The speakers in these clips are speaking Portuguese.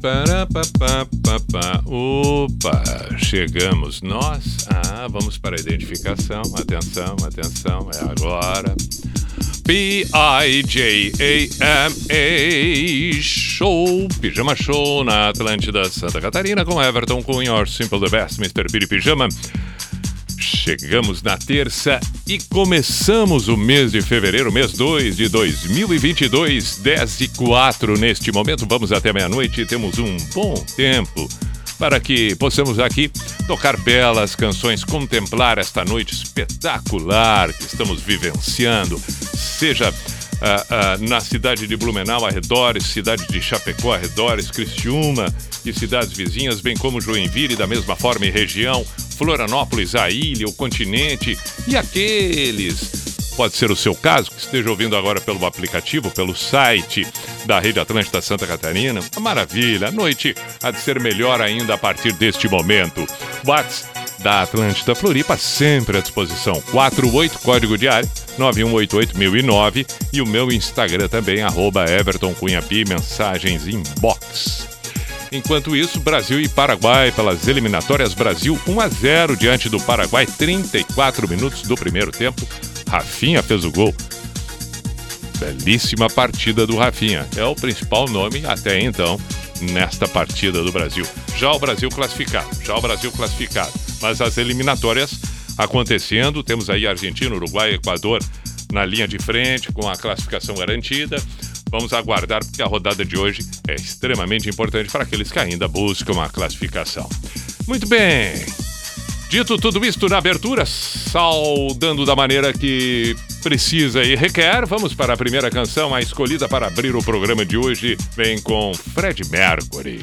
Parapapapapá. Opa, chegamos nós. Ah, vamos para a identificação. Atenção, atenção, é agora. P-I-J-A-M-A Show, Pijama Show na Atlântida Santa Catarina com Everton Cunha, Simple the Best, Mr. Piri Pijama. Chegamos na terça e começamos o mês de fevereiro, mês 2 de 2022, 10 e 4 neste momento. Vamos até meia-noite e temos um bom tempo para que possamos aqui tocar belas canções, contemplar esta noite espetacular que estamos vivenciando, seja ah, ah, na cidade de Blumenau, arredores, cidade de Chapecó, arredores, Criciúma e cidades vizinhas, bem como Joinville, da mesma forma e região, Florianópolis, a ilha, o continente e aqueles pode ser o seu caso, que esteja ouvindo agora pelo aplicativo, pelo site da Rede Atlântida Santa Catarina. Maravilha, a noite há de ser melhor ainda a partir deste momento. Whats da Atlântida Floripa sempre à disposição. 48 código de área 9188009 e o meu Instagram também arroba Everton mensagens inbox. Enquanto isso, Brasil e Paraguai pelas eliminatórias Brasil 1 a 0 diante do Paraguai, 34 minutos do primeiro tempo. Rafinha fez o gol. Belíssima partida do Rafinha. É o principal nome até então nesta partida do Brasil. Já o Brasil classificado, já o Brasil classificado. Mas as eliminatórias acontecendo, temos aí Argentina, Uruguai, Equador na linha de frente com a classificação garantida. Vamos aguardar porque a rodada de hoje é extremamente importante para aqueles que ainda buscam a classificação. Muito bem. Dito tudo isto na abertura, saudando da maneira que precisa e requer, vamos para a primeira canção, a escolhida para abrir o programa de hoje, vem com Fred Mercury.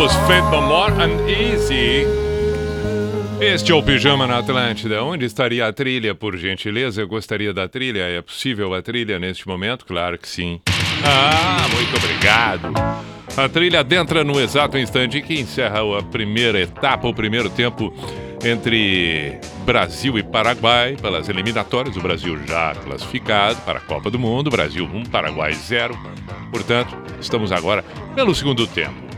More and Easy. Este é o Pijama na Atlântida. Onde estaria a trilha, por gentileza? Eu gostaria da trilha. É possível a trilha neste momento? Claro que sim. Ah, muito obrigado. A trilha adentra no exato instante que encerra a primeira etapa, o primeiro tempo entre Brasil e Paraguai pelas eliminatórias. O Brasil já classificado para a Copa do Mundo. Brasil 1, Paraguai 0. Portanto, estamos agora pelo segundo tempo.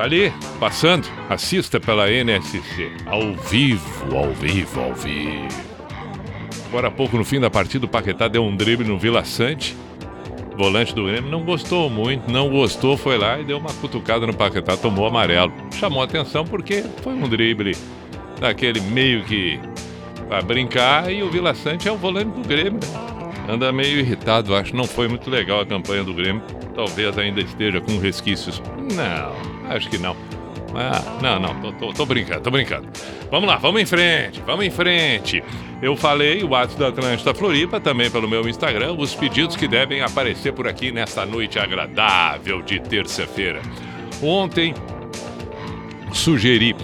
Tá ali, passando. Assista pela NSC. Ao vivo, ao vivo, ao vivo. Agora há pouco, no fim da partida, o Paquetá deu um drible no Vila Sante. Volante do Grêmio não gostou muito, não gostou, foi lá e deu uma cutucada no Paquetá, tomou amarelo. Chamou atenção porque foi um drible daquele meio que pra brincar e o Vila Sante é o volante do Grêmio. né? Anda meio irritado, acho. Não foi muito legal a campanha do Grêmio. Talvez ainda esteja com resquícios. Não, acho que não. Ah, não, não, tô, tô- tô brincando, tô brincando. Vamos lá, vamos em frente, vamos em frente. Eu falei o ato da Atlântida Floripa, também pelo meu Instagram, os pedidos que devem aparecer por aqui nesta noite agradável de terça-feira. Ontem, sugeri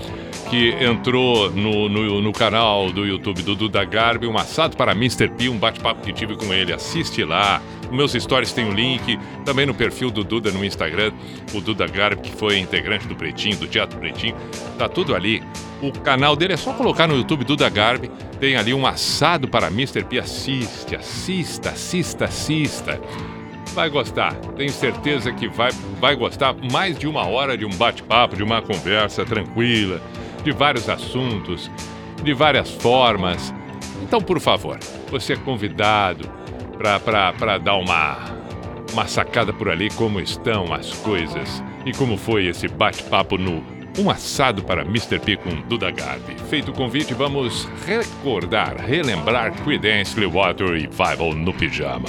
que entrou no, no, no canal do YouTube do Duda Garbi, um assado para Mr. P, um bate-papo que tive com ele. Assiste lá. Meus stories tem o link, também no perfil do Duda no Instagram, o Duda Garbi, que foi integrante do Pretinho, do Teatro Pretinho. Tá tudo ali. O canal dele é só colocar no YouTube Duda Garbi, tem ali um assado para Mr. P. Assiste, assista, assista, assista vai gostar. Tenho certeza que vai, vai gostar mais de uma hora de um bate-papo, de uma conversa tranquila, de vários assuntos, de várias formas. Então, por favor, você é convidado para dar uma, uma sacada por ali como estão as coisas e como foi esse bate-papo no Um assado para Mr. P com Duda Garbi. Feito o convite, vamos recordar, relembrar Creedence Clearwater Revival no pijama.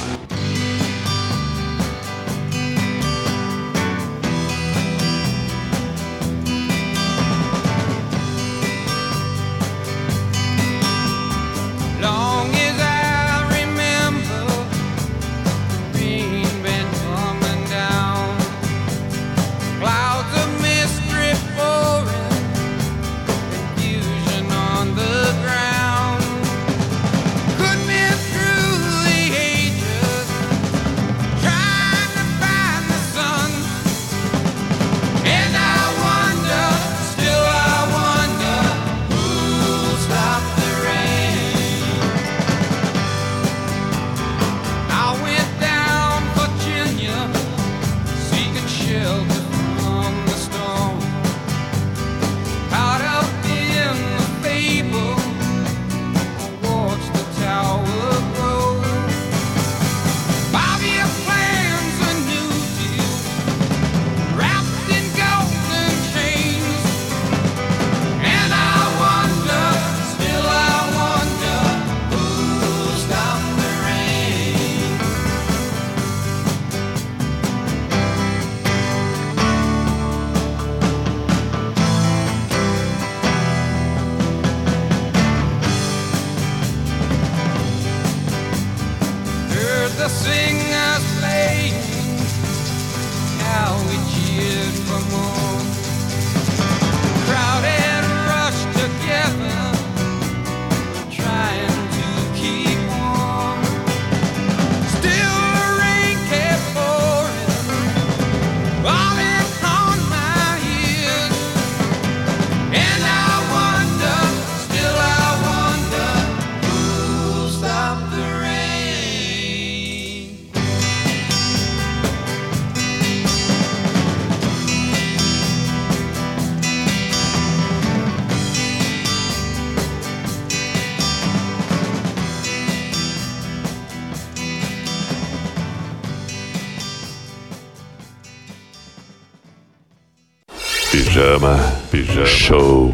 Pijama, pijama, show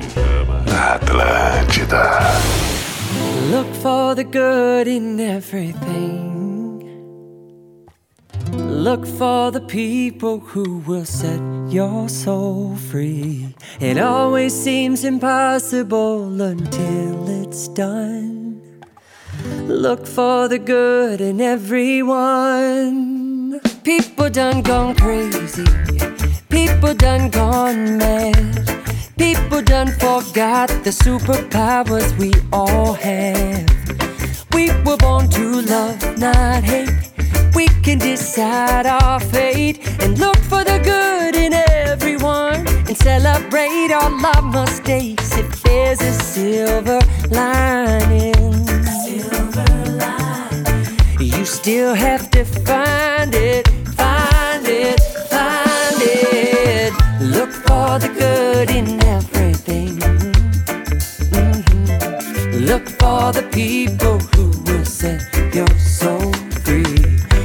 na Atlântida. Look for the good in everything. Look for the people who will set your soul free. It always seems impossible until it's done. Look for the good in everyone. People done gone crazy. People done gone mad. People done forgot the superpowers we all have. We were born to love, not hate. We can decide our fate and look for the good in everyone and celebrate all our mistakes if there's a silver lining. Silver lining. You still have to find it, for the good in everything. Mhm. Look for the people who will set your soul free.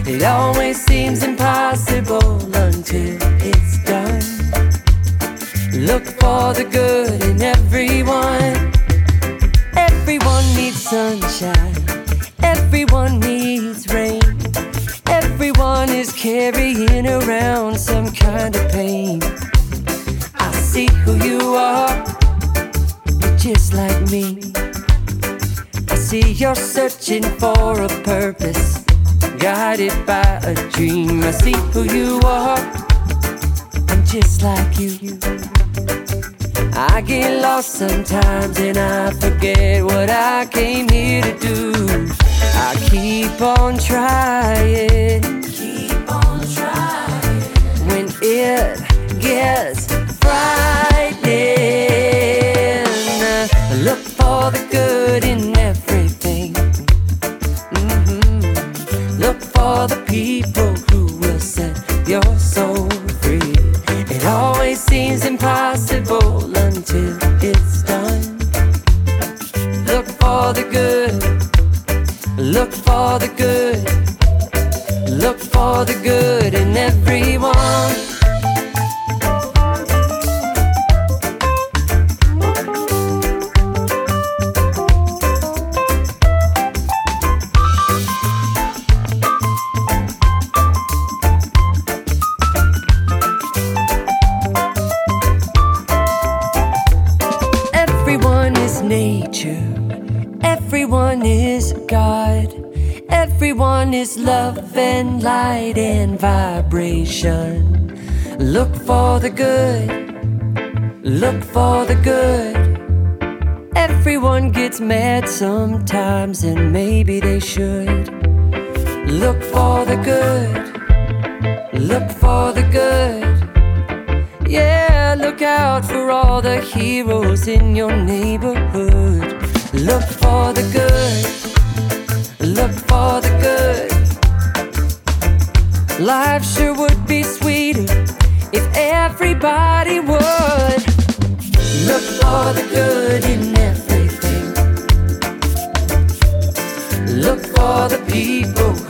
It always seems impossible until it's done. Look for the good in everyone. Everyone needs sunshine. Everyone needs rain. Everyone is carrying around some kind of pain. I see who you are. You're just like me. I see you're searching for a purpose, guided by a dream. I see who you are. I'm just like you. I get lost sometimes and I forget what I came here to do. I keep on trying. Keep on trying. When it gets frightening, look for the good in everything. Mhm. Look for the people who will set your soul free. It always seems impossible until it's done. Look for the good. Look for the good. Look for the good in everyone. Everyone is love and light and vibration. Look for the good, look for the good. Everyone gets mad sometimes, and maybe they should. Look for the good, look for the good. Yeah, look out for all the heroes in your neighborhood. Look for the good look for the good. Life sure would be sweeter if everybody would look for the good in everything. Look for the people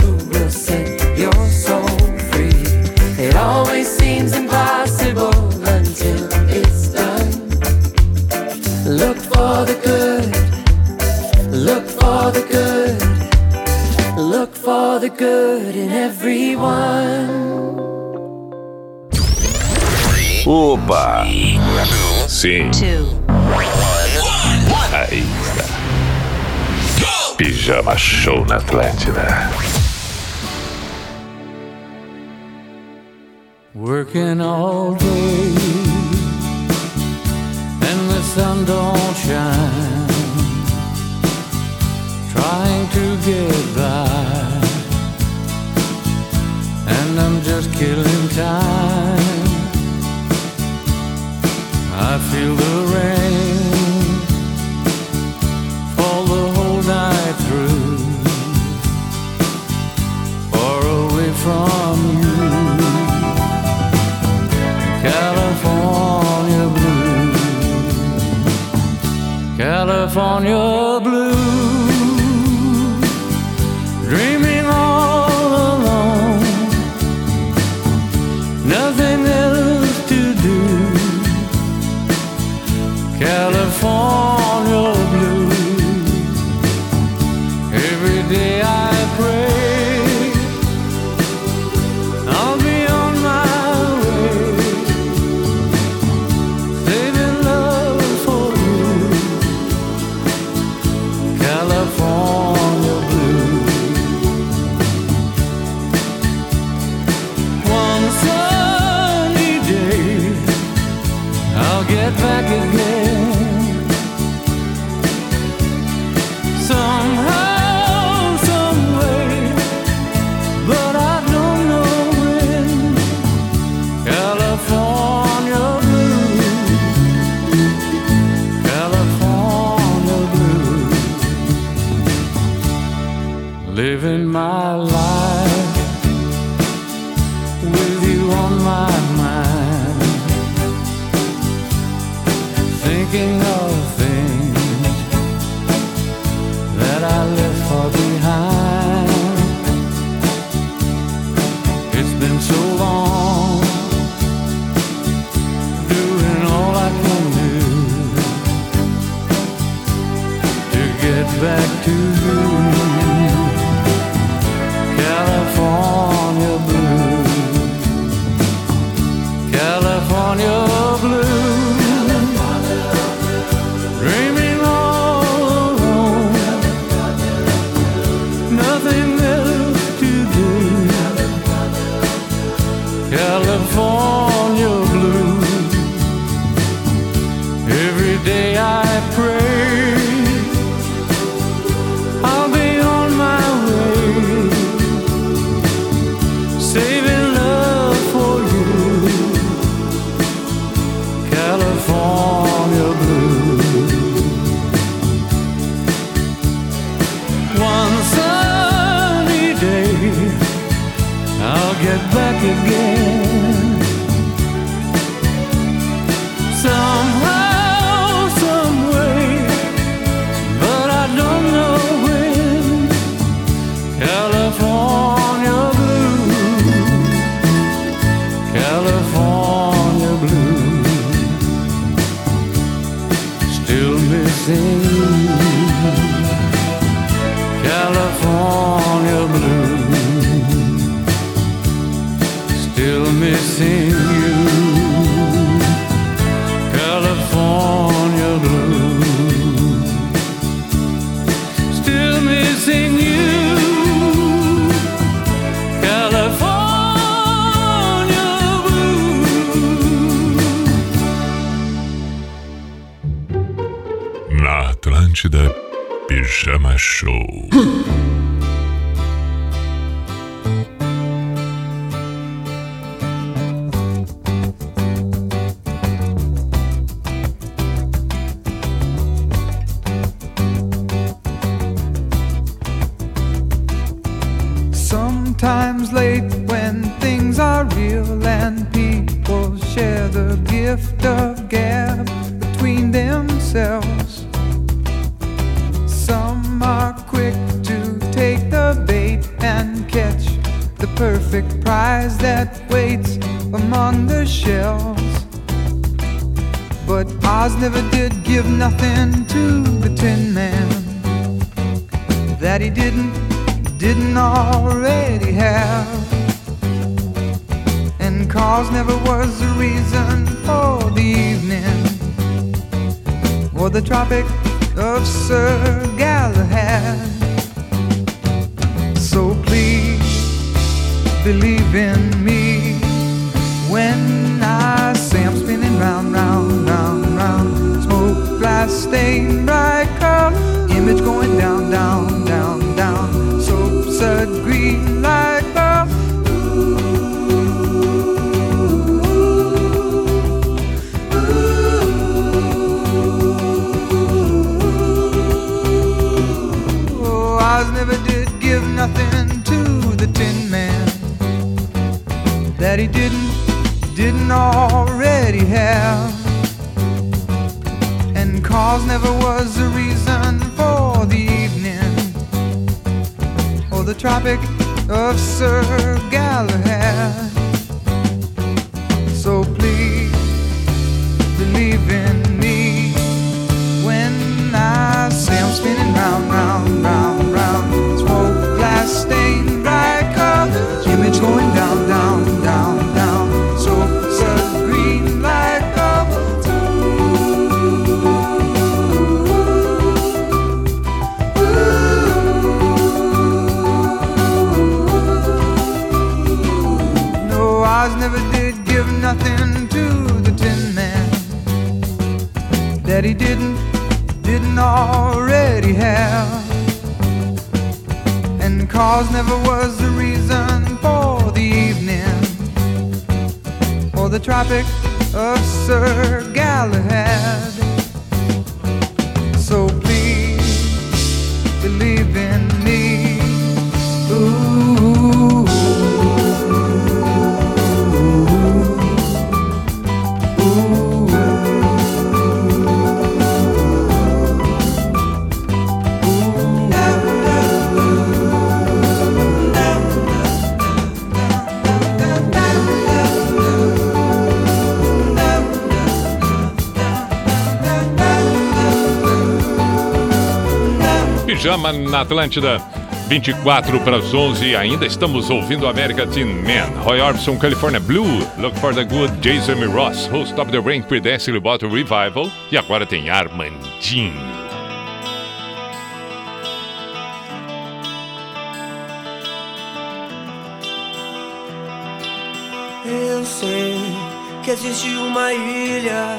good in everyone. Opa! Sim. Aí está. Pijama Show na Atlântida. Never did give nothing to the Tin Man that he didn't, didn't already have. And cause never was the reason for the evening or the Tropic of Sir Galahad. So please believe in Pijama na Atlântida. 24 para as 11 ainda estamos ouvindo América Teen Man. Roy Orbison, California Blue, Look for the Good, Jason. Ross, Host of the Rain, Creedence Bottle Revival e agora tem Armandinho. Eu sei que existe uma ilha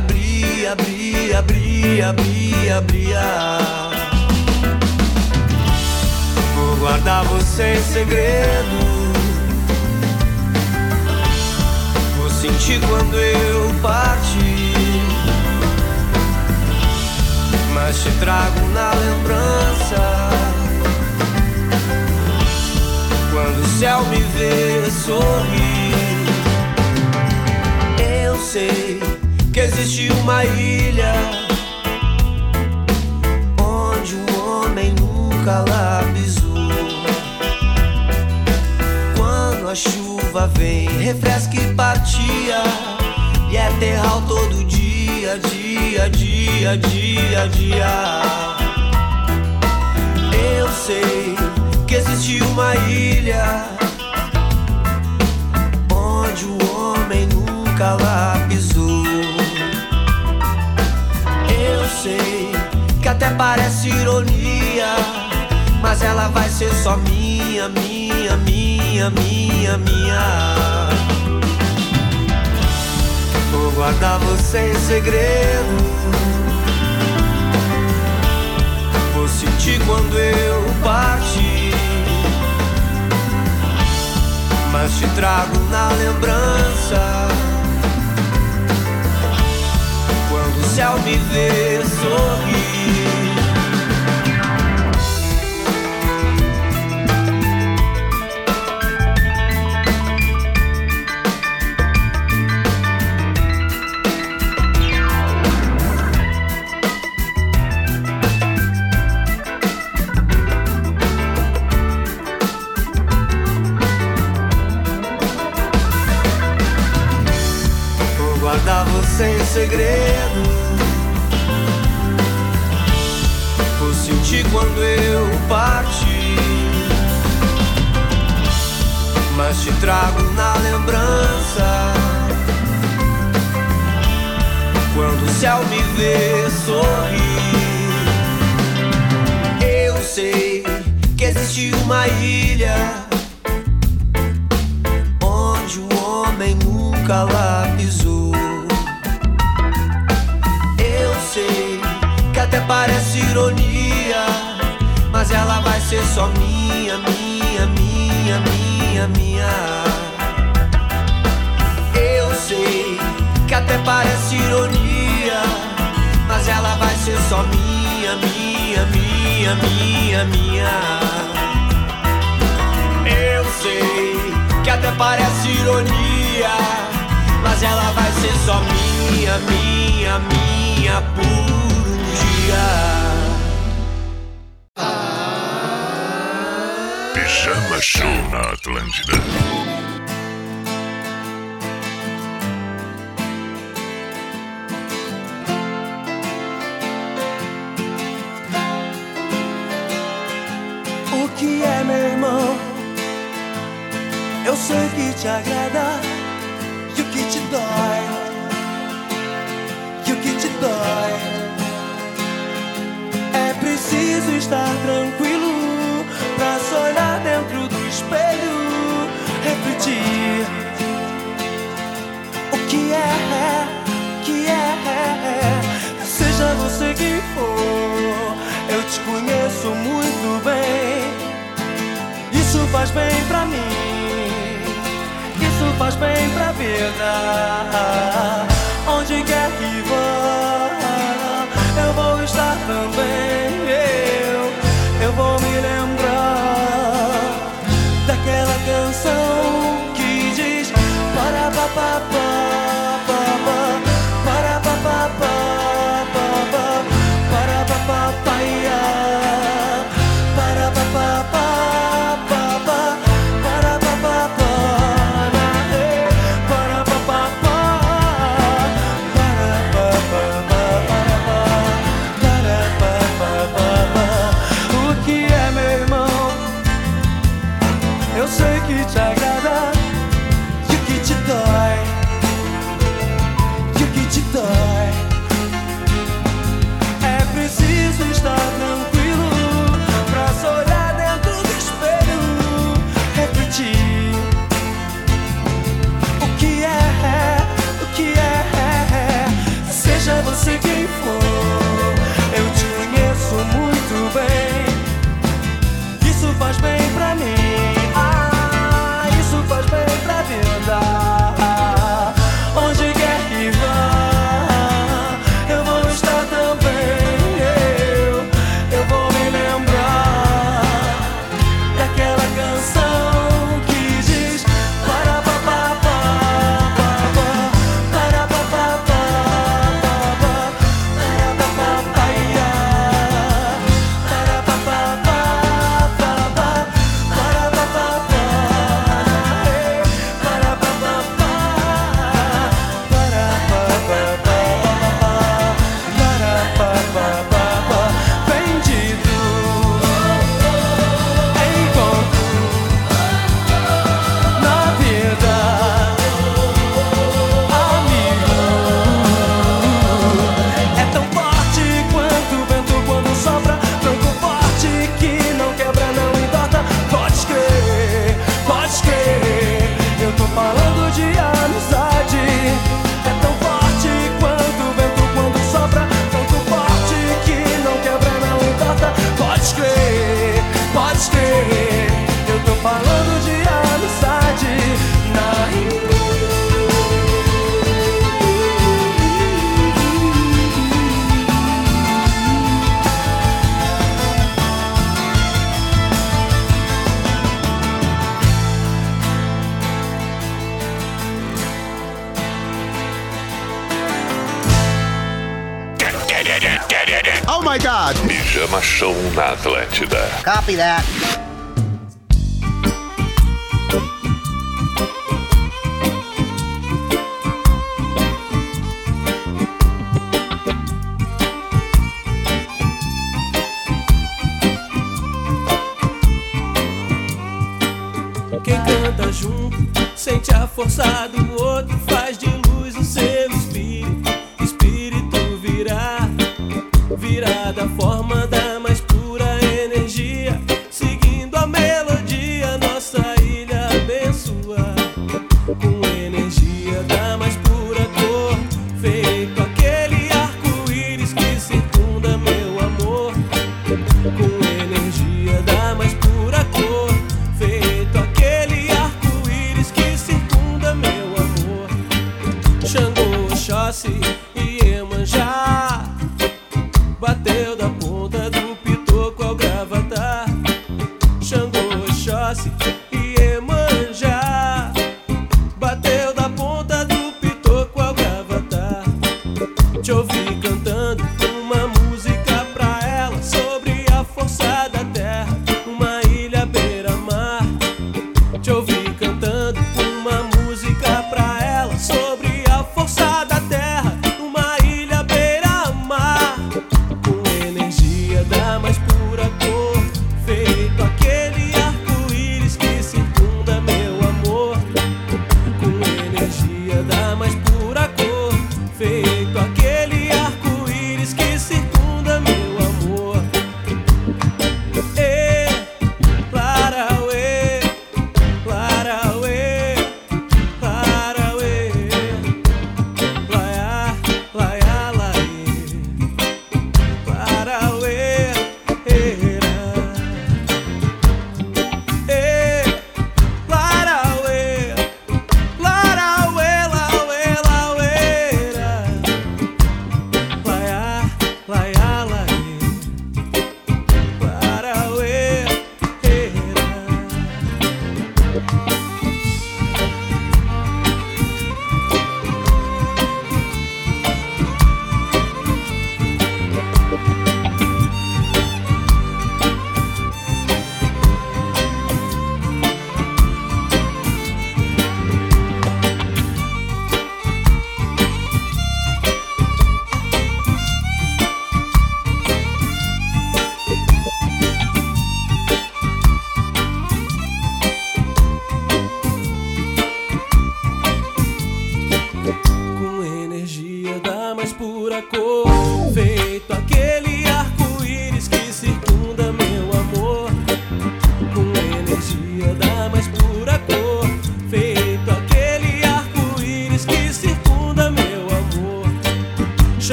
Onda que abria, abria, abria, abria, abria. Vou guardar você em segredo. Vou sentir quando eu partir. Mas te trago na lembrança. Quando o céu me vê sorrir, eu sei que existe uma ilha onde o homem nunca lá pisou. Quando a chuva chuva vem, refresca e partia. E é terral todo dia, dia, dia, dia, dia. Eu sei que existe uma ilha onde o homem nunca lá até parece ironia, mas ela vai ser só minha, minha, minha, minha, minha. Vou guardar você em segredo. Vou sentir quando eu partir. Mas te trago na lembrança. Quando o céu me ver sorrir. Vou Mas te trago na lembrança. Quando o céu me ver sorrir. Eu sei que existe uma ilha onde o homem nunca lá pisou. Eu sei que até parece ironia, mas ela vai ser só minha, minha, minha, minha. Eu sei que até parece ironia, mas ela vai ser só minha, minha, minha, minha, minha. Eu sei que até parece ironia, mas ela vai ser só minha, minha, minha por um dia. Pijama Show na Atlântida.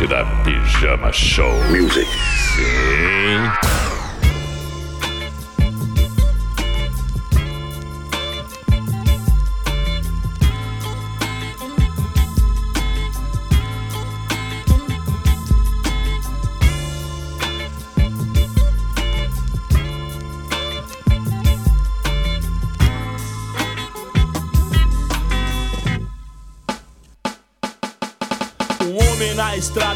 Na Atlântida Pijama Show. Music.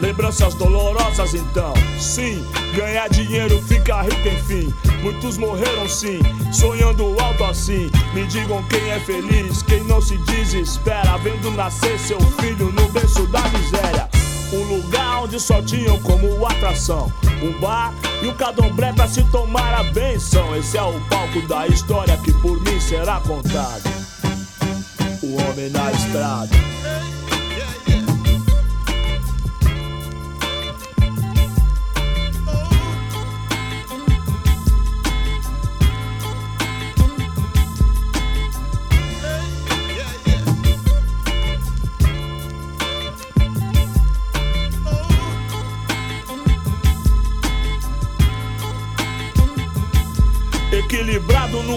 lembranças dolorosas então. Sim, ganhar dinheiro fica rico enfim. Muitos morreram sim, sonhando alto assim. Me digam quem é feliz, quem não se desespera, vendo nascer seu filho no berço da miséria. Um lugar onde só tinham como atração um bar e um cadomblé pra se tomar a benção. Esse é o palco da história que por mim será contado. O homem na estrada.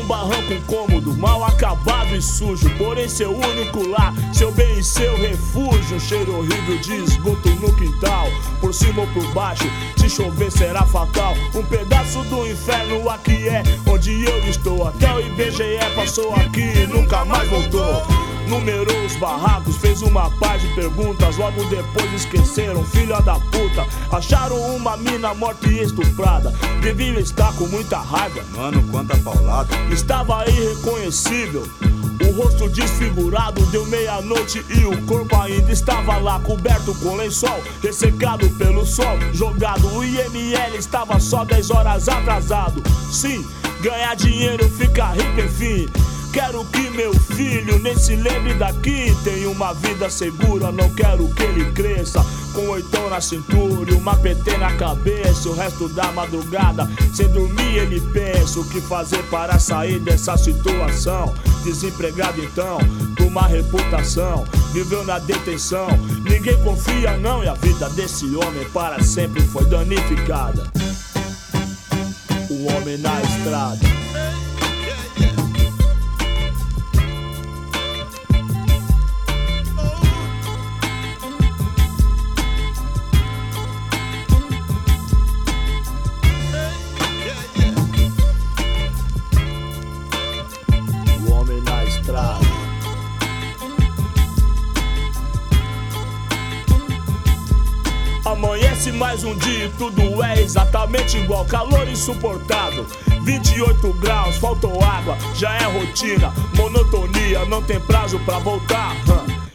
Num barranco cômodo, mal acabado e sujo. Porém, seu único lar, seu bem e seu refúgio. Um cheiro horrível de esgoto no quintal, por cima ou por baixo. Se chover será fatal. Um pedaço do inferno aqui é onde eu estou. Até o IBGE passou aqui e nunca mais voltou. Numerou os barracos, fez uma par de perguntas. Logo depois esqueceram, filha da puta. Acharam uma mina morta e estuprada. Deviam estar com muita raiva. Mano, quanta paulada. Estava irreconhecível. O rosto desfigurado deu meia-noite e o corpo ainda estava lá coberto com lençol, ressecado pelo sol, jogado. O IML estava só 10 horas atrasado. Sim, ganhar dinheiro fica rico, enfim. Quero que meu filho nem se lembre daqui. Tem uma vida segura, não quero que ele cresça. Com oitão na cintura e uma PT na cabeça. O resto da madrugada, sem dormir, ele pensa o que fazer para sair dessa situação. Desempregado então, com uma reputação. Viveu na detenção, ninguém confia não. E a vida desse homem para sempre foi danificada. O homem na estrada. Mais um dia e tudo é exatamente igual. Calor insuportável, 28 graus, faltou água, já é rotina. Monotonia, não tem prazo pra voltar.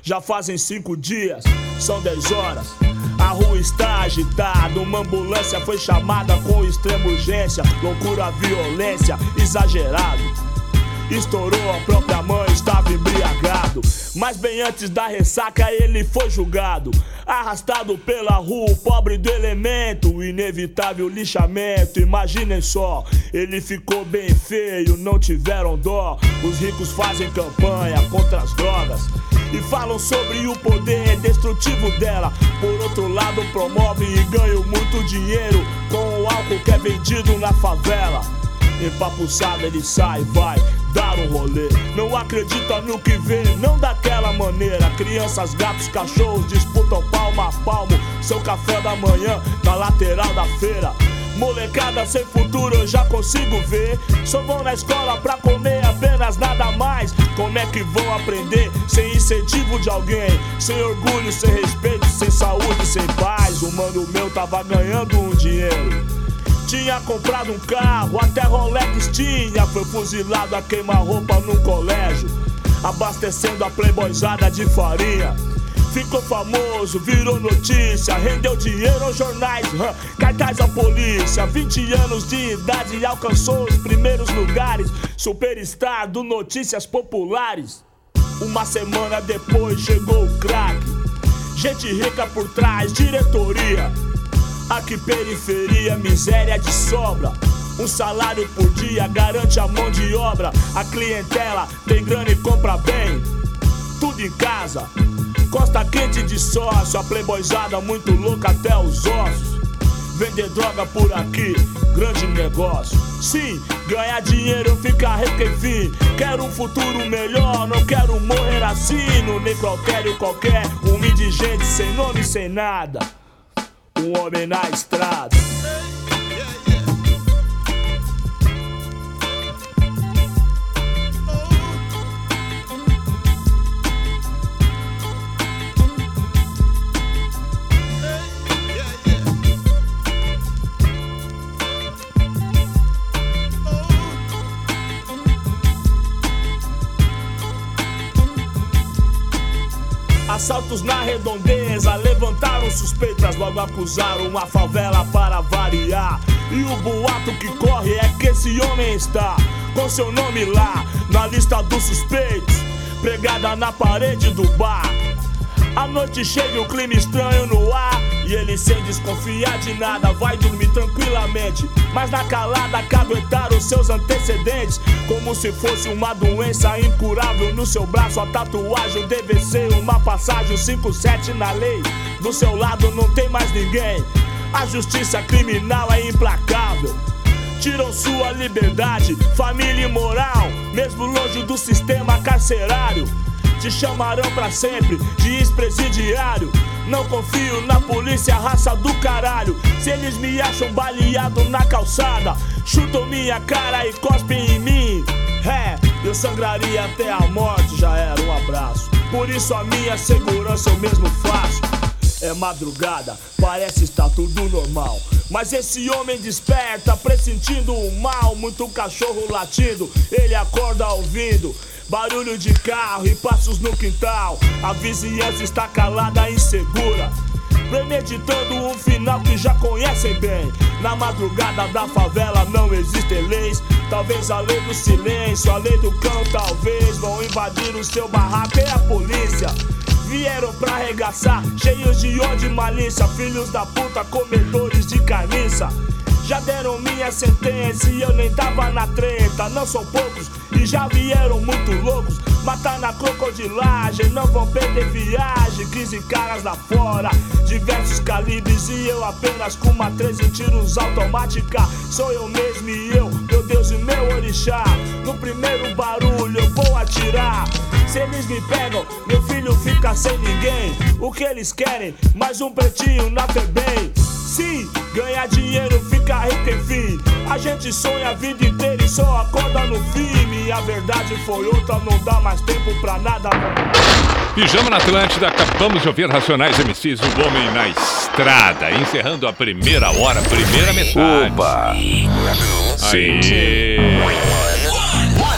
Já fazem cinco dias, são 10 horas. A rua está agitada, uma ambulância foi chamada com extrema urgência. Loucura, violência, exagerado. Estourou a própria mãe, estava embriagado. Mas bem antes da ressaca ele foi julgado. Arrastado pela rua, o pobre do elemento. Inevitável lixamento, imaginem só. Ele ficou bem feio, não tiveram dó. Os ricos fazem campanha contra as drogas. E falam sobre o poder destrutivo dela. Por outro lado, promovem e ganham muito dinheiro com o álcool que é vendido na favela. Empapuçado ele sai, vai dar um rolê. Não acredita no que vê, não daquela maneira. Crianças, gatos, cachorros disputam palmo a palmo. Seu café da manhã na lateral da feira. Molecada sem futuro eu já consigo ver. Só vão na escola pra comer apenas nada mais. Como é que vão aprender sem incentivo de alguém? Sem orgulho, sem respeito, sem saúde, sem paz. O mano meu tava ganhando um dinheiro. Tinha comprado um carro, até Rolex tinha. Foi fuzilado a queima-roupa num colégio, abastecendo a playboyzada de farinha. Ficou famoso, virou notícia, rendeu dinheiro aos jornais, hã, cartaz à polícia. 20 anos de idade e alcançou os primeiros lugares. Superstar do Notícias Populares. Uma semana depois chegou o craque. Gente rica por trás, diretoria. Aqui periferia, miséria de sobra. Um salário por dia garante a mão de obra. A clientela tem grana e compra bem. Tudo em casa. Costa quente de sócio, a playboyzada muito louca até os ossos. Vender droga por aqui, grande negócio. Sim, ganhar dinheiro, ficar rico. Quero um futuro melhor, não quero morrer assim. No necrotério qualquer, um indigente sem nome, sem nada. Um homem na estrada. Assaltos na redondeza levantaram suspeitas, logo acusaram a favela para variar. E o boato que corre é que esse homem está com seu nome lá na lista dos suspeitos, pregada na parede do bar. A noite chega e um clima estranho no ar. E ele sem desconfiar de nada vai dormir tranquilamente. Mas na calada caguetaram seus antecedentes. Como se fosse uma doença incurável no seu braço. A tatuagem ser uma passagem 5-7 na lei. Do seu lado não tem mais ninguém. A justiça criminal é implacável. Tiram sua liberdade, família e moral, mesmo longe do sistema carcerário. Te chamarão pra sempre de ex-presidiário. Não confio na polícia, raça do caralho. Se eles me acham baleado na calçada, chutam minha cara e cospem em mim. É, eu sangraria até a morte, já era um abraço. Por isso a minha segurança eu mesmo faço. É madrugada, parece estar tudo normal. Mas esse homem desperta, pressentindo o mal. Muito cachorro latindo, ele acorda ouvindo. Barulho de carro e passos no quintal. A vizinhança está calada, insegura. Premeditando um final que já conhecem bem. Na madrugada da favela não existem leis. Talvez a lei do silêncio, a lei do cão, talvez. Vão invadir o seu barraco e a polícia. Vieram pra arregaçar, cheios de ódio e malícia. Filhos da puta, comedores de carniça. Já deram minha sentença e eu nem tava na treta. Não são poucos e já vieram muito loucos. Matar na crocodilagem, não vão perder viagem. 15 caras lá fora, diversos calibres e eu apenas com uma 13 tiros automática. Sou eu mesmo e eu, meu Deus e meu orixá. No primeiro barulho eu vou atirar. Se eles me pegam, meu filho fica sem ninguém. O que eles querem? Mais um pretinho na FEBEM. Sim, ganhar dinheiro, ficar rico, enfim. A gente sonha a vida inteira e só acorda no filme. A verdade foi outra, não dá mais tempo pra nada. Pijama na Atlântida, acabamos de ouvir Racionais MCs, o Homem na Estrada, encerrando a primeira hora, primeira metade. Opa! Aê.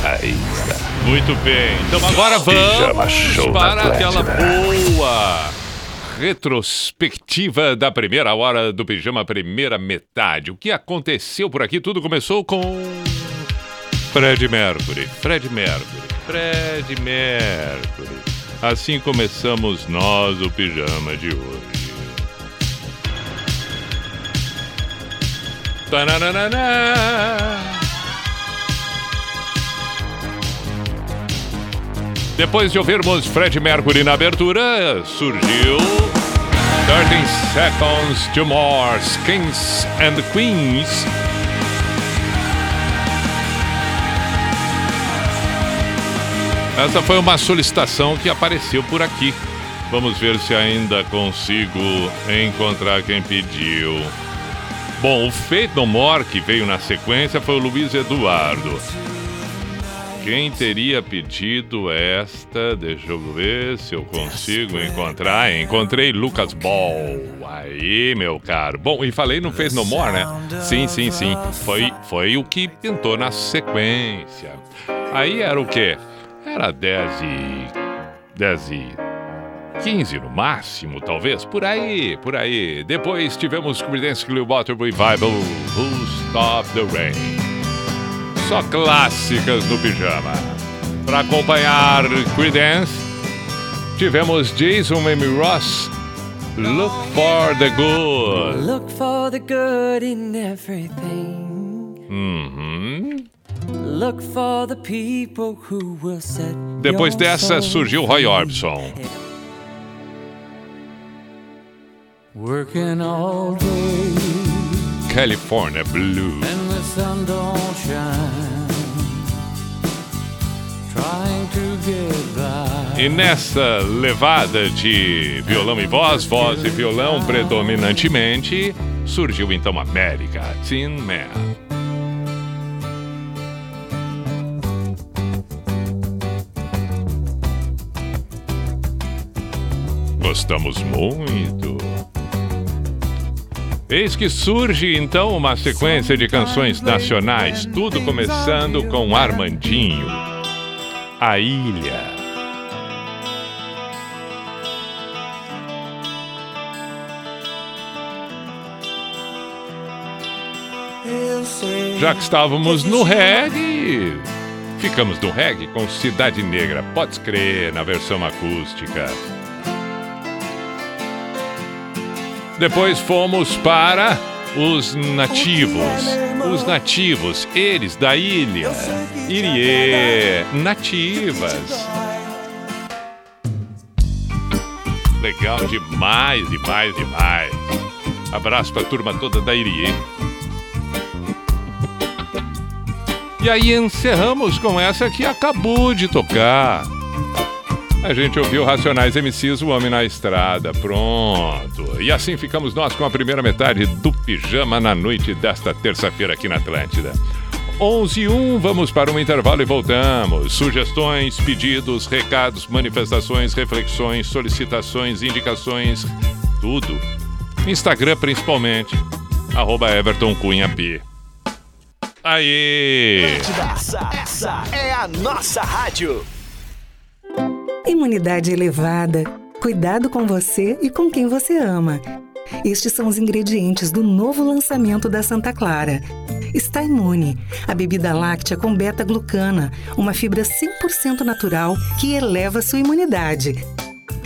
Aí está. Muito bem, então agora vamos para aquela boa retrospectiva da primeira hora do Pijama, primeira metade. O que aconteceu por aqui? Tudo começou com Fred Mercury, Fred Mercury, Fred Mercury. Assim começamos nós o Pijama de hoje. Tananana. Depois de ouvirmos Fred Mercury na abertura, surgiu 13 Seconds to Mars, Kings and Queens. Essa foi uma solicitação que apareceu por aqui. Vamos ver se ainda consigo encontrar quem pediu. Bom, o No More que veio na sequência foi o Luiz Eduardo. Quem teria pedido esta? Deixa eu ver se eu consigo encontrar. Encontrei Lucas Ball. Aí, meu caro. Bom, e falei no Fez No More, né? Sim, sim, sim. Foi, foi o que pintou na sequência. Aí era o quê? Era 10 e. 10 e. 15 no máximo, talvez, por aí, por aí. Depois tivemos Creedence Clearwater Revival, Who Stop the Rain. Só clássicas no pijama. Para acompanhar Creedence, tivemos Jason Amy Ross, Look for the Good. Look for the good in everything. Uhum. Look for the people who will set Depois dessa surgiu Roy. Orbison. Working all day California Blue. and the sun don't shine. E nessa levada de violão e voz, voz e violão predominantemente, surgiu então América, Tin Man. Gostamos muito. Eis que surge então uma sequência de canções nacionais, tudo começando com Armandinho. A Ilha. Já que estávamos no reggae, ficamos no reggae com Cidade Negra, pode crer, na versão acústica. Depois fomos para os nativos. Os nativos, eles da ilha. Irie, nativas. Legal demais, demais, demais. Abraço pra turma toda da Irie. E aí encerramos com essa que acabou de tocar. A gente ouviu Racionais MCs, O Homem na Estrada. Pronto. E assim ficamos nós com a primeira metade do Pijama na noite desta terça-feira aqui na Atlântida. 11 e 1, vamos para um intervalo e voltamos. Sugestões, pedidos, recados, manifestações, reflexões, solicitações, indicações, tudo. Instagram principalmente, arroba Everton Cunha P. Essa, essa é a nossa rádio. Imunidade elevada, cuidado com você e com quem você ama. Estes são os ingredientes do novo lançamento da Santa Clara. Está imune, a bebida láctea com beta-glucana, uma fibra 100% natural que eleva sua imunidade.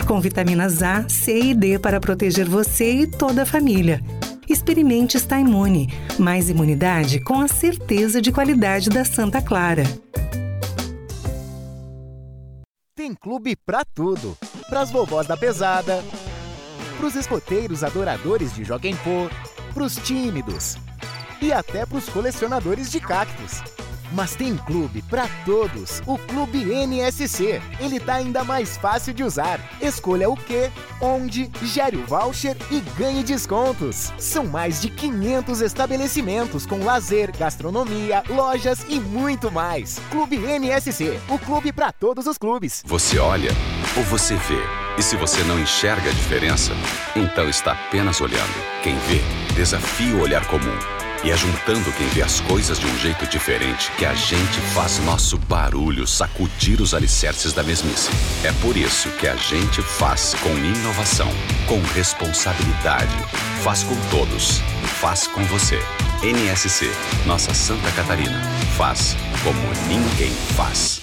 Com vitaminas A, C e D para proteger você e toda a família. Experimente Está Imune, mais imunidade com a certeza de qualidade da Santa Clara. Tem clube pra tudo. Pras vovós da pesada, pros escoteiros adoradores de Joguem Pô, pros tímidos e até pros colecionadores de cactos. Mas tem clube pra todos, o Clube NSC. Ele tá ainda mais fácil de usar. Escolha o que, onde, gere o voucher e ganhe descontos. São mais de 500 estabelecimentos com lazer, gastronomia, lojas e muito mais. Clube NSC, o clube pra todos os clubes. Você olha ou você vê? E se você não enxerga a diferença, então está apenas olhando. Quem vê, desafia o olhar comum. E é juntando quem vê as coisas de um jeito diferente que a gente faz nosso barulho sacudir os alicerces da mesmice. É por isso que a gente faz com inovação, com responsabilidade. Faz com todos. Faz com você. NSC, nossa Santa Catarina. Faz como ninguém faz.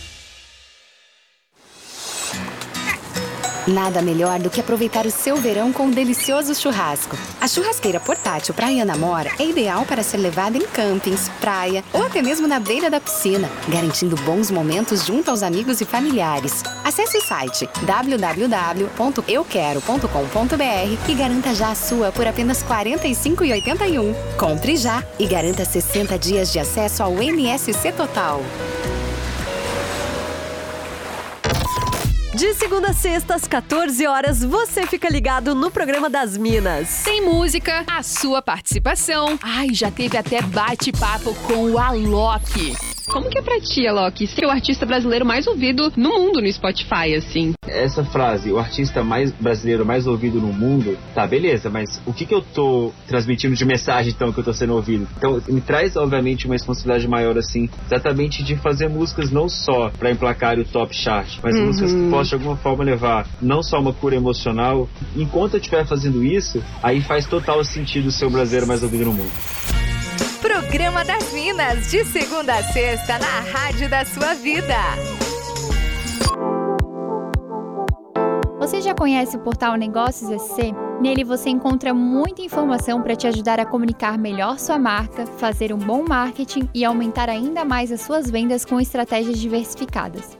Nada melhor do que aproveitar o seu verão com um delicioso churrasco. A churrasqueira portátil Praia Namora é ideal para ser levada em campings, praia ou até mesmo na beira da piscina, garantindo bons momentos junto aos amigos e familiares. Acesse o site www.euquero.com.br e garanta já a sua por apenas R$ 45,81. Compre já e garanta 60 dias de acesso ao MSC Total. De segunda a sexta, às 14 horas, você fica ligado no programa das Minas. Tem música, a sua participação. Ai, já teve até bate-papo com o Alok. Como que é pra ti, Alok, ser o artista brasileiro mais ouvido no mundo no Spotify, assim? Essa frase, o artista mais brasileiro mais ouvido no mundo, tá, beleza, mas o que que eu tô transmitindo de mensagem, então, que eu tô sendo ouvido? Então, me traz, obviamente, uma responsabilidade maior, assim, exatamente de fazer músicas não só pra emplacar o top chart, mas Uhum. músicas que possam, de alguma forma, levar não só uma cura emocional. Enquanto eu estiver fazendo isso, aí faz total sentido ser o brasileiro mais ouvido no mundo. Programa das Minas, de segunda a sexta, na Rádio da Sua Vida. Você já conhece o portal Negócios SC? Nele você encontra muita informação para te ajudar a comunicar melhor sua marca, fazer um bom marketing e aumentar ainda mais as suas vendas com estratégias diversificadas.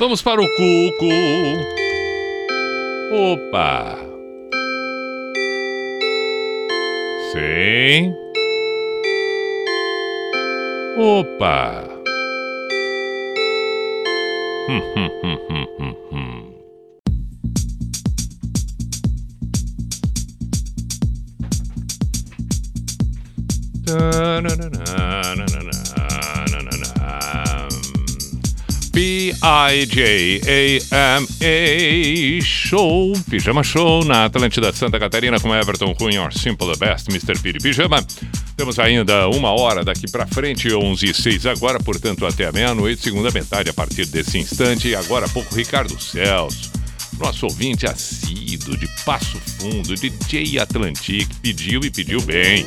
Vamos para o Cuco. Opa! Sim. Opa! Hum, hum, hum, hum, hum, hum. P-I-J-A-M-A Show, Pijama Show na Atlântida Santa Catarina com Everton Cunha, Simple the Best, Mr. Piri Pijama. Temos ainda uma hora daqui pra frente, 11 e 6 agora, portanto até a meia-noite, segunda metade a partir desse instante. E agora há pouco, Ricardo Celso, nosso ouvinte assíduo de Passo Fundo, DJ Atlantic, pediu e pediu bem.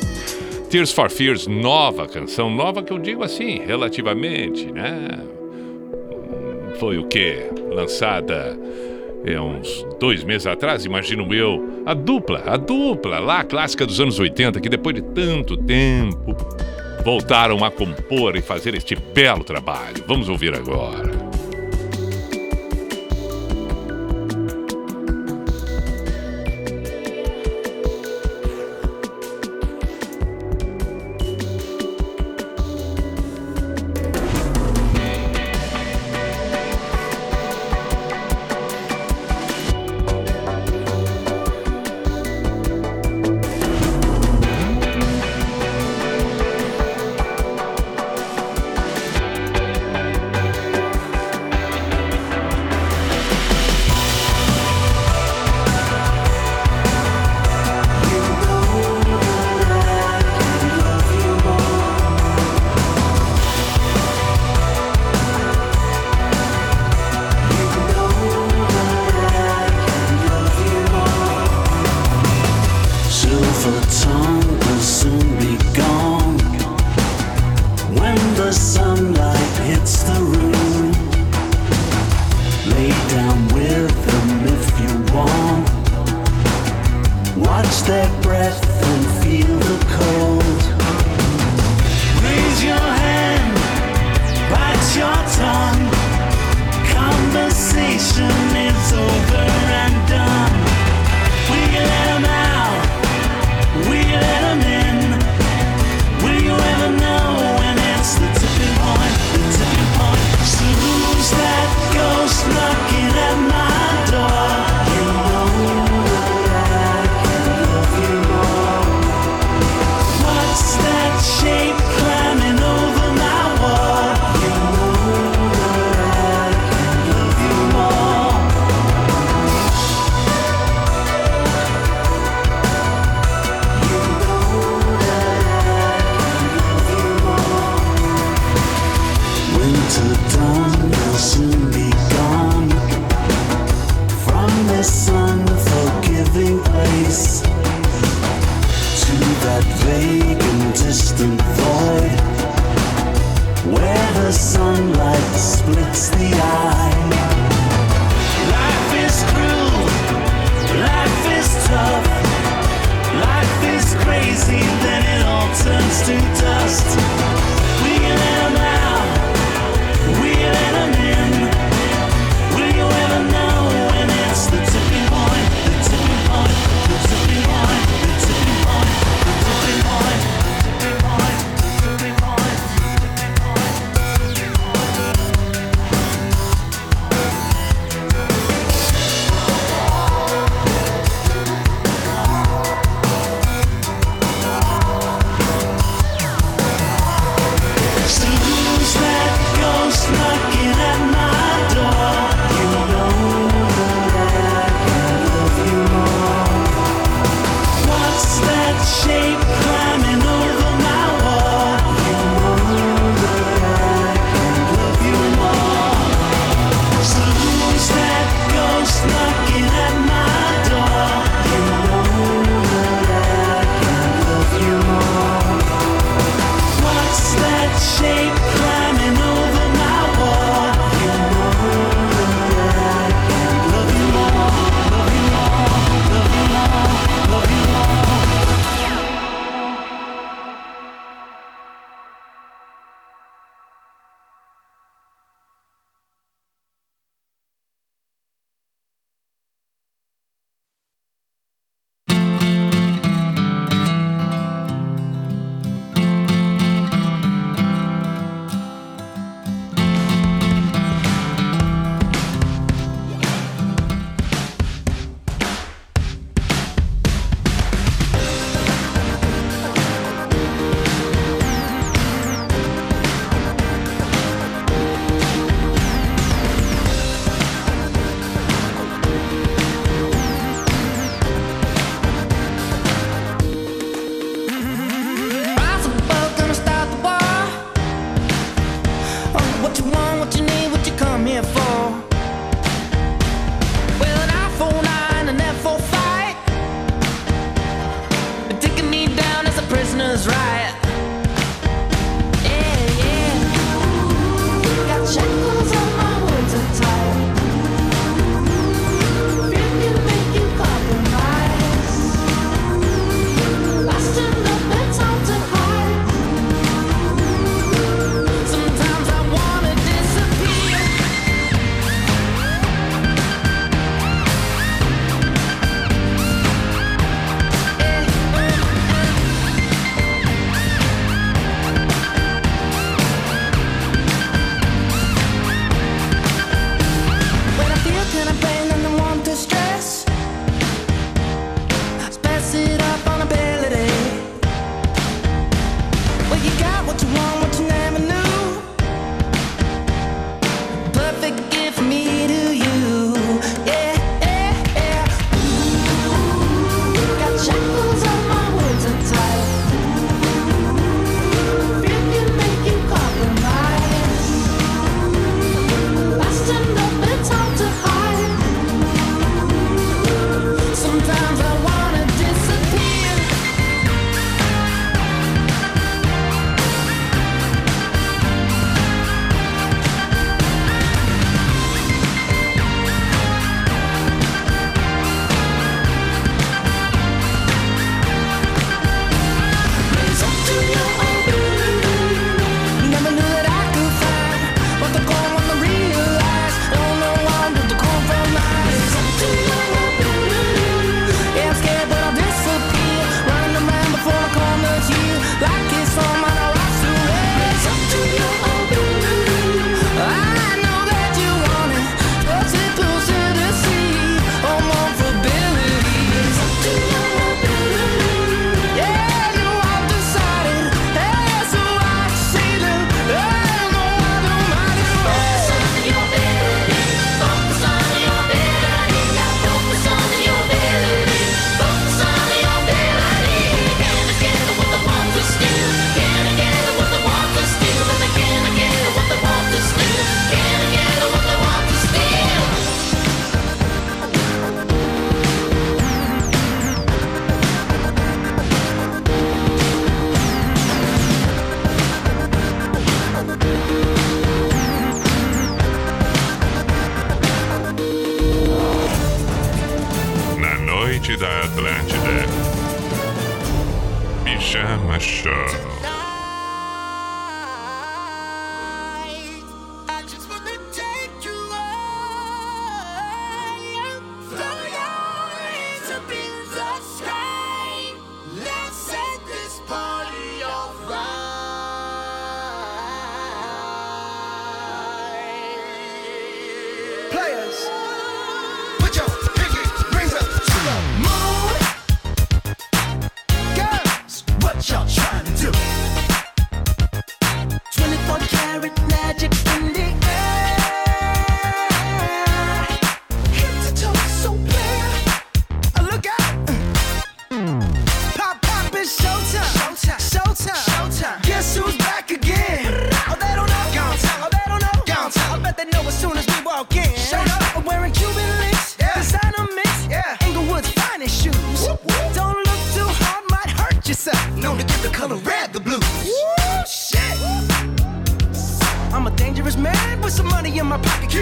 Tears for Fears, nova canção, nova que eu digo assim, relativamente, né? Foi o quê? Lançada é, uns dois meses atrás, imagino eu. A dupla, a dupla lá, a clássica dos anos 80, que depois de tanto tempo voltaram a compor e fazer este belo trabalho. Vamos ouvir agora.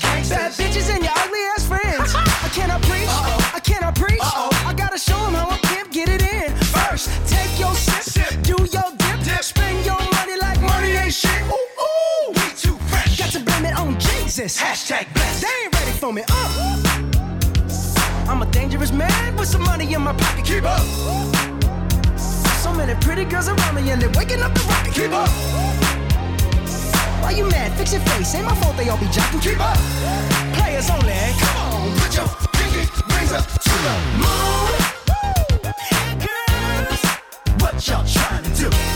Gangsters, bad bitches, and your ugly ass friends. I cannot preach, I cannot preach. I gotta show 'em how a pimp get it in. First, take your sip, do your dip, spend your money like money ain't shit. Ooh, ooh, we too fresh. Got to blame it on Jesus. Hashtag blessed. They ain't ready for me. Uh. I'm a dangerous man with some money in my pocket. Keep up. So many pretty girls around me and they're waking up the rocket. Keep up. Why you mad? Fix your face. Ain't my fault they all be jocking. Keep up. Players only. Come on, put your pinky rings up to the moon. Girls, what y'all trying to do?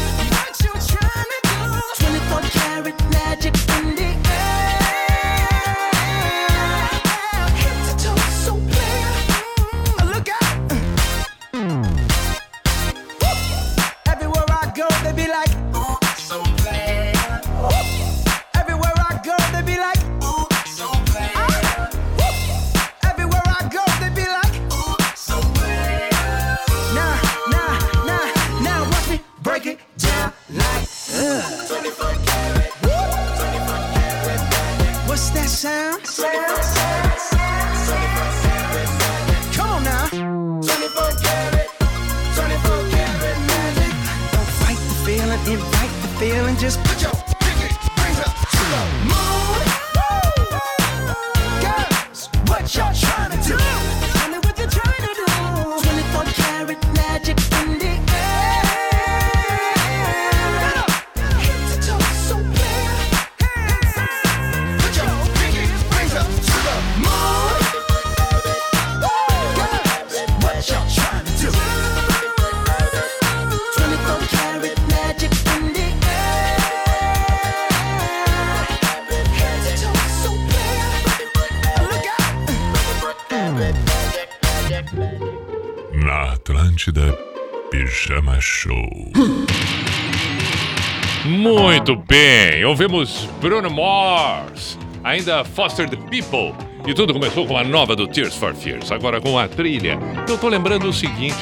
Muito bem, ouvimos Bruno Mars, ainda Foster the People. E tudo começou com a nova do Tears for Fears, agora com a trilha. Eu tô lembrando o seguinte,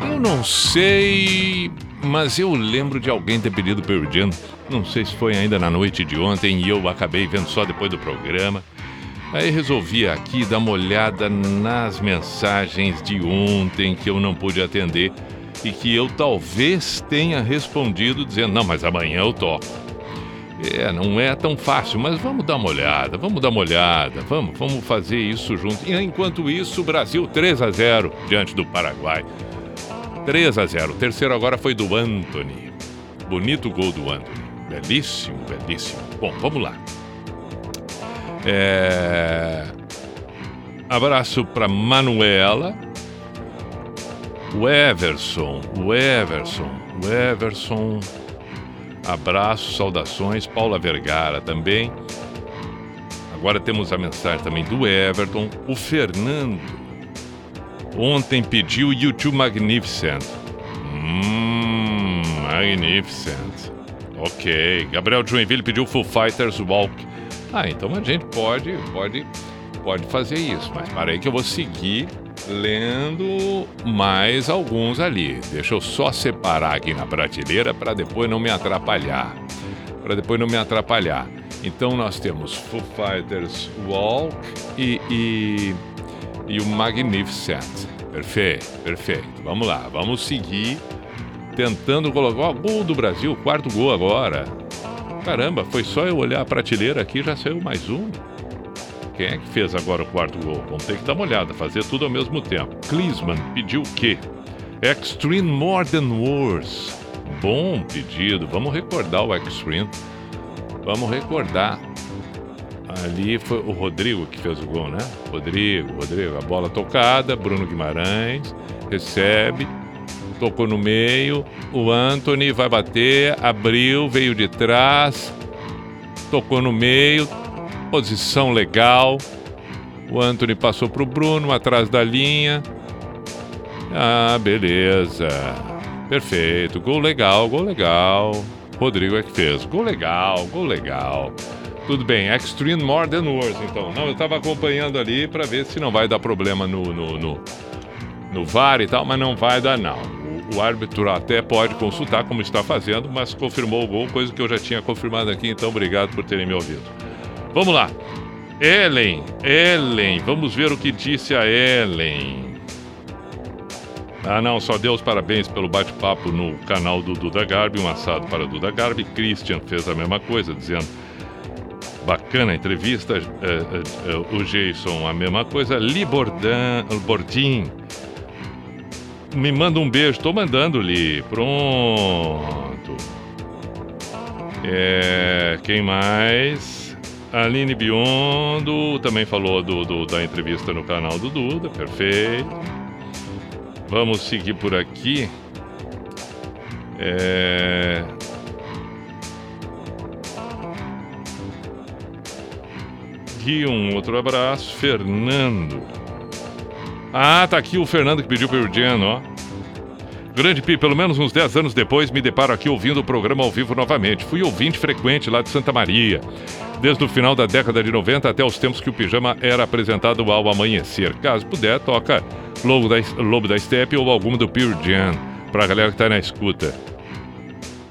eu não sei, mas eu lembro de alguém ter pedido Pearl Jam, não sei se foi ainda na noite de ontem e eu acabei vendo só depois do programa. Aí resolvi aqui dar uma olhada nas mensagens de ontem que eu não pude atender e que eu talvez tenha respondido dizendo: não, mas amanhã eu toco. É, não é tão fácil, mas vamos dar uma olhada, vamos dar uma olhada, vamos, vamos fazer isso junto. E enquanto isso, Brasil 3 a 0 diante do Paraguai. 3 a 0. O terceiro agora foi do Anthony. Bonito gol do Anthony. Belíssimo, belíssimo. Bom, vamos lá. É... Abraço para Manuela. O Everson, o Everson, o Everson. Abraço, saudações. Paula Vergara também. Agora temos a mensagem também do Everton. O Fernando. Ontem pediu YouTube Magnificent. Hum, Magnificent. Ok. Gabriel Joinville pediu Full Fighters Walk. Ah, então a gente pode, pode, pode fazer isso. Mas parei que eu vou seguir lendo mais alguns ali. Deixa eu só separar aqui na prateleira para depois não me atrapalhar. Para depois não me atrapalhar. Então nós temos Foo Fighters Walk e, e, e o Magnificent. Perfeito, perfeito. Vamos lá, vamos seguir tentando colocar. Ó, gol do Brasil, quarto gol agora. Caramba, foi só eu olhar a prateleira aqui já saiu mais um. Quem é que fez agora o quarto gol? Vamos ter que dar uma olhada, fazer tudo ao mesmo tempo. Klinsmann pediu o quê? Extreme More Than Words. Bom pedido. Vamos recordar o Extreme. Vamos recordar. Ali foi o Rodrigo que fez o gol, né? Rodrigo, Rodrigo. A bola tocada, Bruno Guimarães recebe, tocou no meio. O Anthony vai bater, abriu, veio de trás, tocou no meio, posição legal. O Anthony passou para o Bruno, atrás da linha. Ah, beleza. Perfeito. Gol legal, gol legal. Rodrigo é que fez. Gol legal, gol legal. Tudo bem, Extreme More Than Words, então. Não, eu estava acompanhando ali para ver se não vai dar problema no, no, no, no VAR e tal, mas não vai dar não. O árbitro até pode consultar como está fazendo, mas confirmou o gol, coisa que eu já tinha confirmado aqui, então obrigado por terem me ouvido. Vamos lá. Ellen, Ellen, vamos ver o que disse a Ellen. Ah, não, só Deus parabéns pelo bate-papo no canal do Duda Garbi, um assado para Duda Garbi. Christian fez a mesma coisa, dizendo bacana a entrevista. É, é, é, o Jason, a mesma coisa. Li Bordan, Bordin, me manda um beijo. Tô mandando, Li. Pronto. É, quem mais? Aline Biondo também falou do, do- da entrevista no canal do Duda, perfeito. Vamos seguir por aqui. É... Gui, um outro abraço. Fernando. Ah, tá aqui o Fernando que pediu Pearl Jam, ó. Grande Pi, pelo menos uns 10 anos depois, me deparo aqui ouvindo o programa ao vivo novamente. Fui ouvinte frequente lá de Santa Maria. Desde o final da década de 90 até os tempos que o pijama era apresentado ao amanhecer. Caso puder, toca Lobo da, Lobo da Steppe ou alguma do Pearl Jam, pra galera que tá na escuta.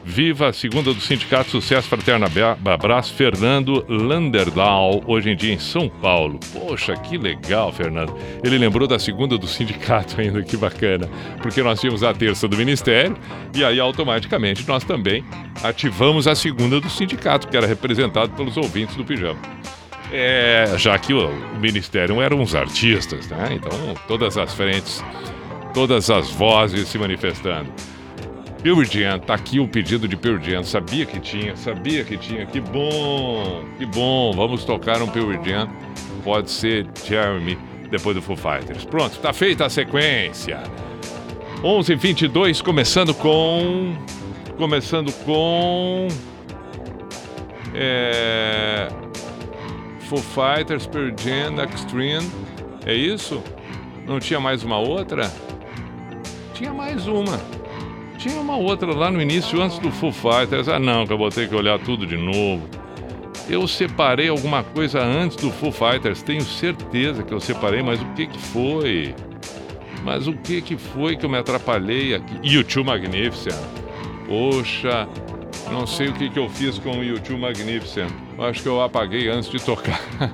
Viva a segunda do Sindicato Sucesso Fraterno Abra- Abraço, Fernando Landerdal, hoje em dia em São Paulo. Poxa, que legal, Fernando. Ele lembrou da segunda do sindicato ainda, que bacana. Porque nós tínhamos a terça do Ministério e aí automaticamente nós também ativamos a segunda do sindicato, que era representado pelos ouvintes do Pijama. É, já que o, o Ministério eram uns artistas, né? Então todas as frentes, todas as vozes se manifestando. Pearl Jam, tá aqui o pedido de Pearl Jam. Sabia que tinha, sabia que tinha. Que bom, que bom. Vamos tocar um Pearl Jam. Pode ser Jeremy, depois do Foo Fighters. Pronto, tá feita a sequência. 11:22 começando com... Começando com... É... Foo Fighters, Pearl Jam, Extreme. É isso? Não tinha mais uma outra? Tinha mais uma. Tinha uma outra lá no início, antes do Foo Fighters. Ah, não, que eu vou ter que olhar tudo de novo. Eu separei alguma coisa antes do Foo Fighters, tenho certeza que eu separei, mas o que que foi? Mas o que que foi que eu me atrapalhei aqui? YouTube Magnificent. Poxa, não sei o que que eu fiz com o YouTube Magnificent. Acho que eu apaguei antes de tocar.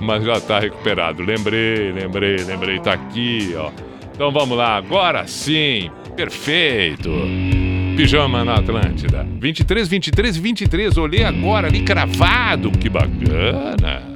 mas já tá recuperado. Lembrei, lembrei, lembrei. Tá aqui, ó. Então vamos lá, agora sim. Perfeito. Pijama na Atlântida. 23, 23, 23. Olhei agora ali cravado. Que bacana.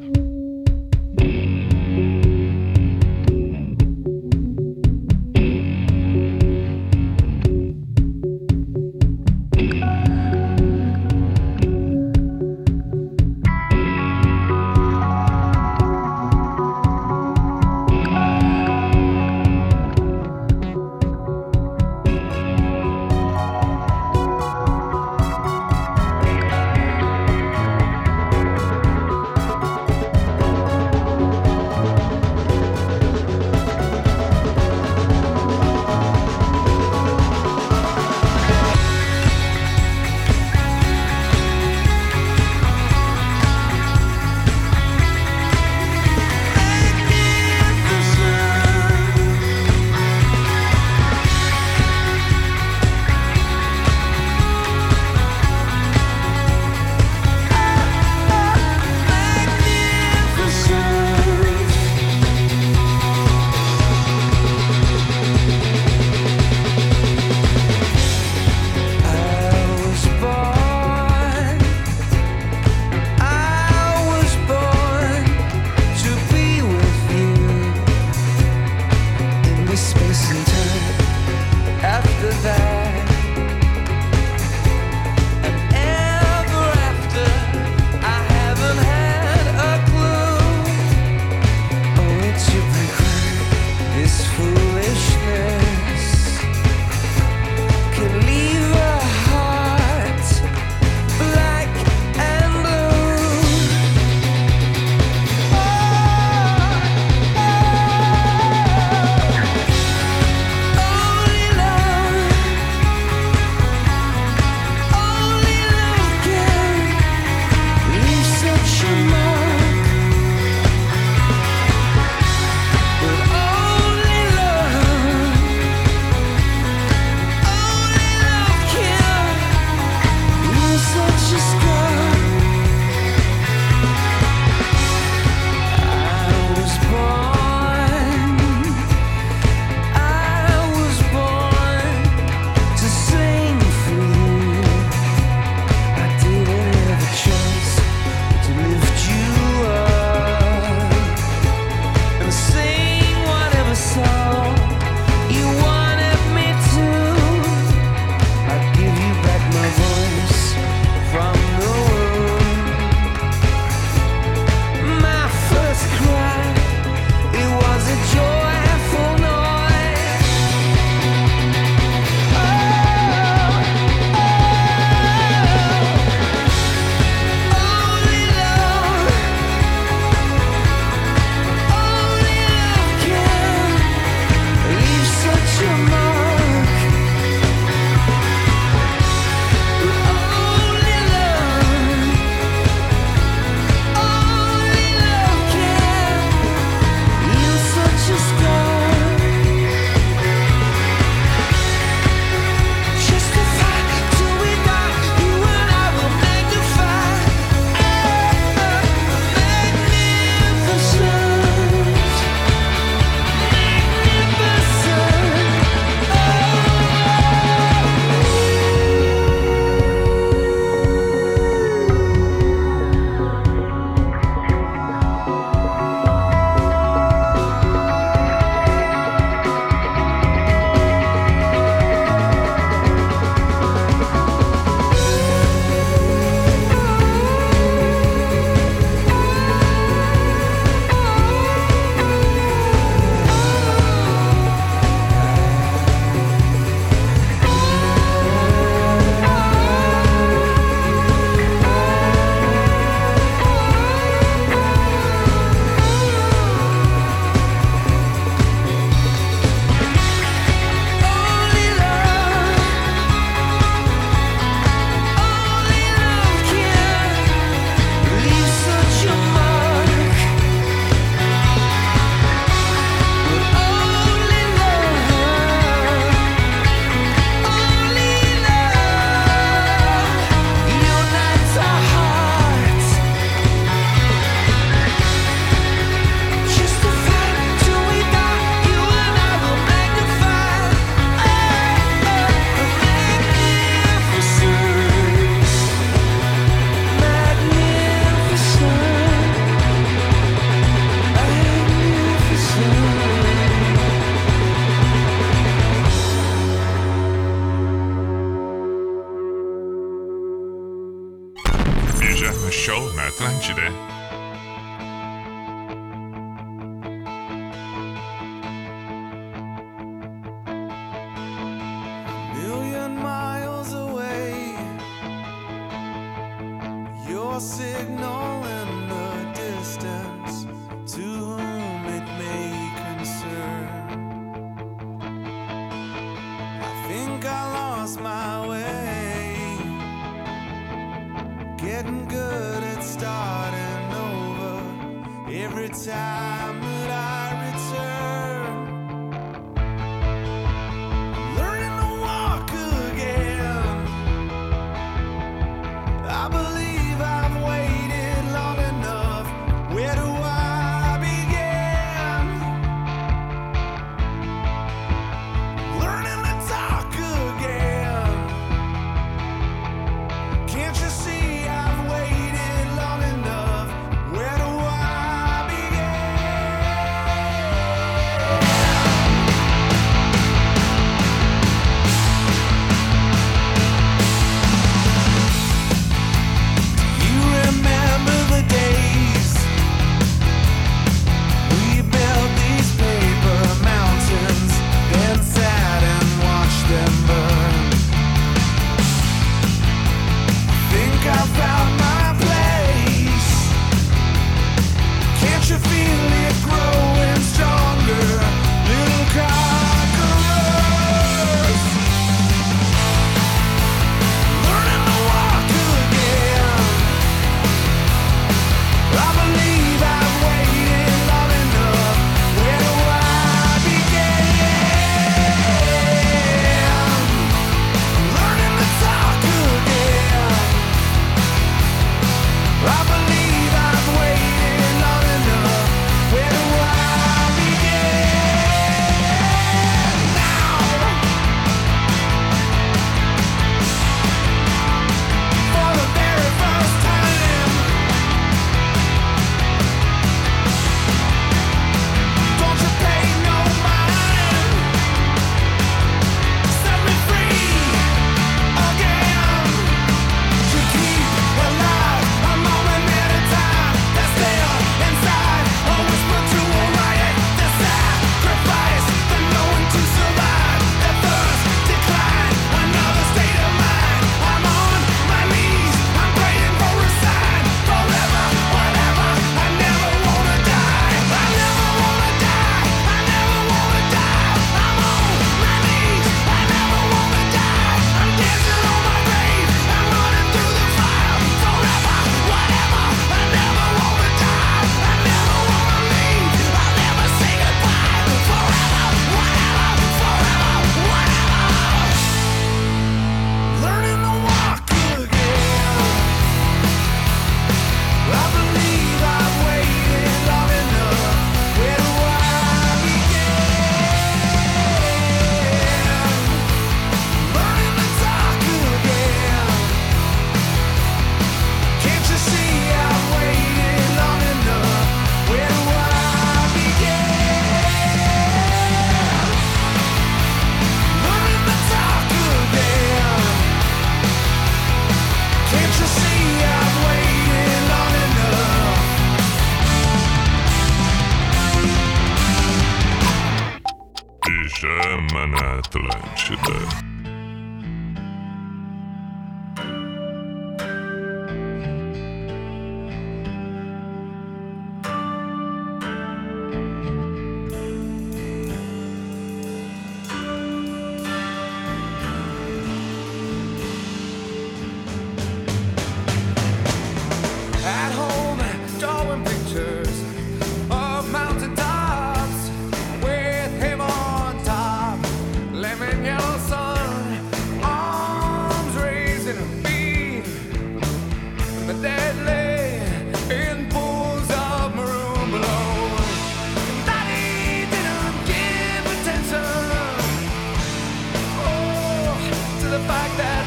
the fact that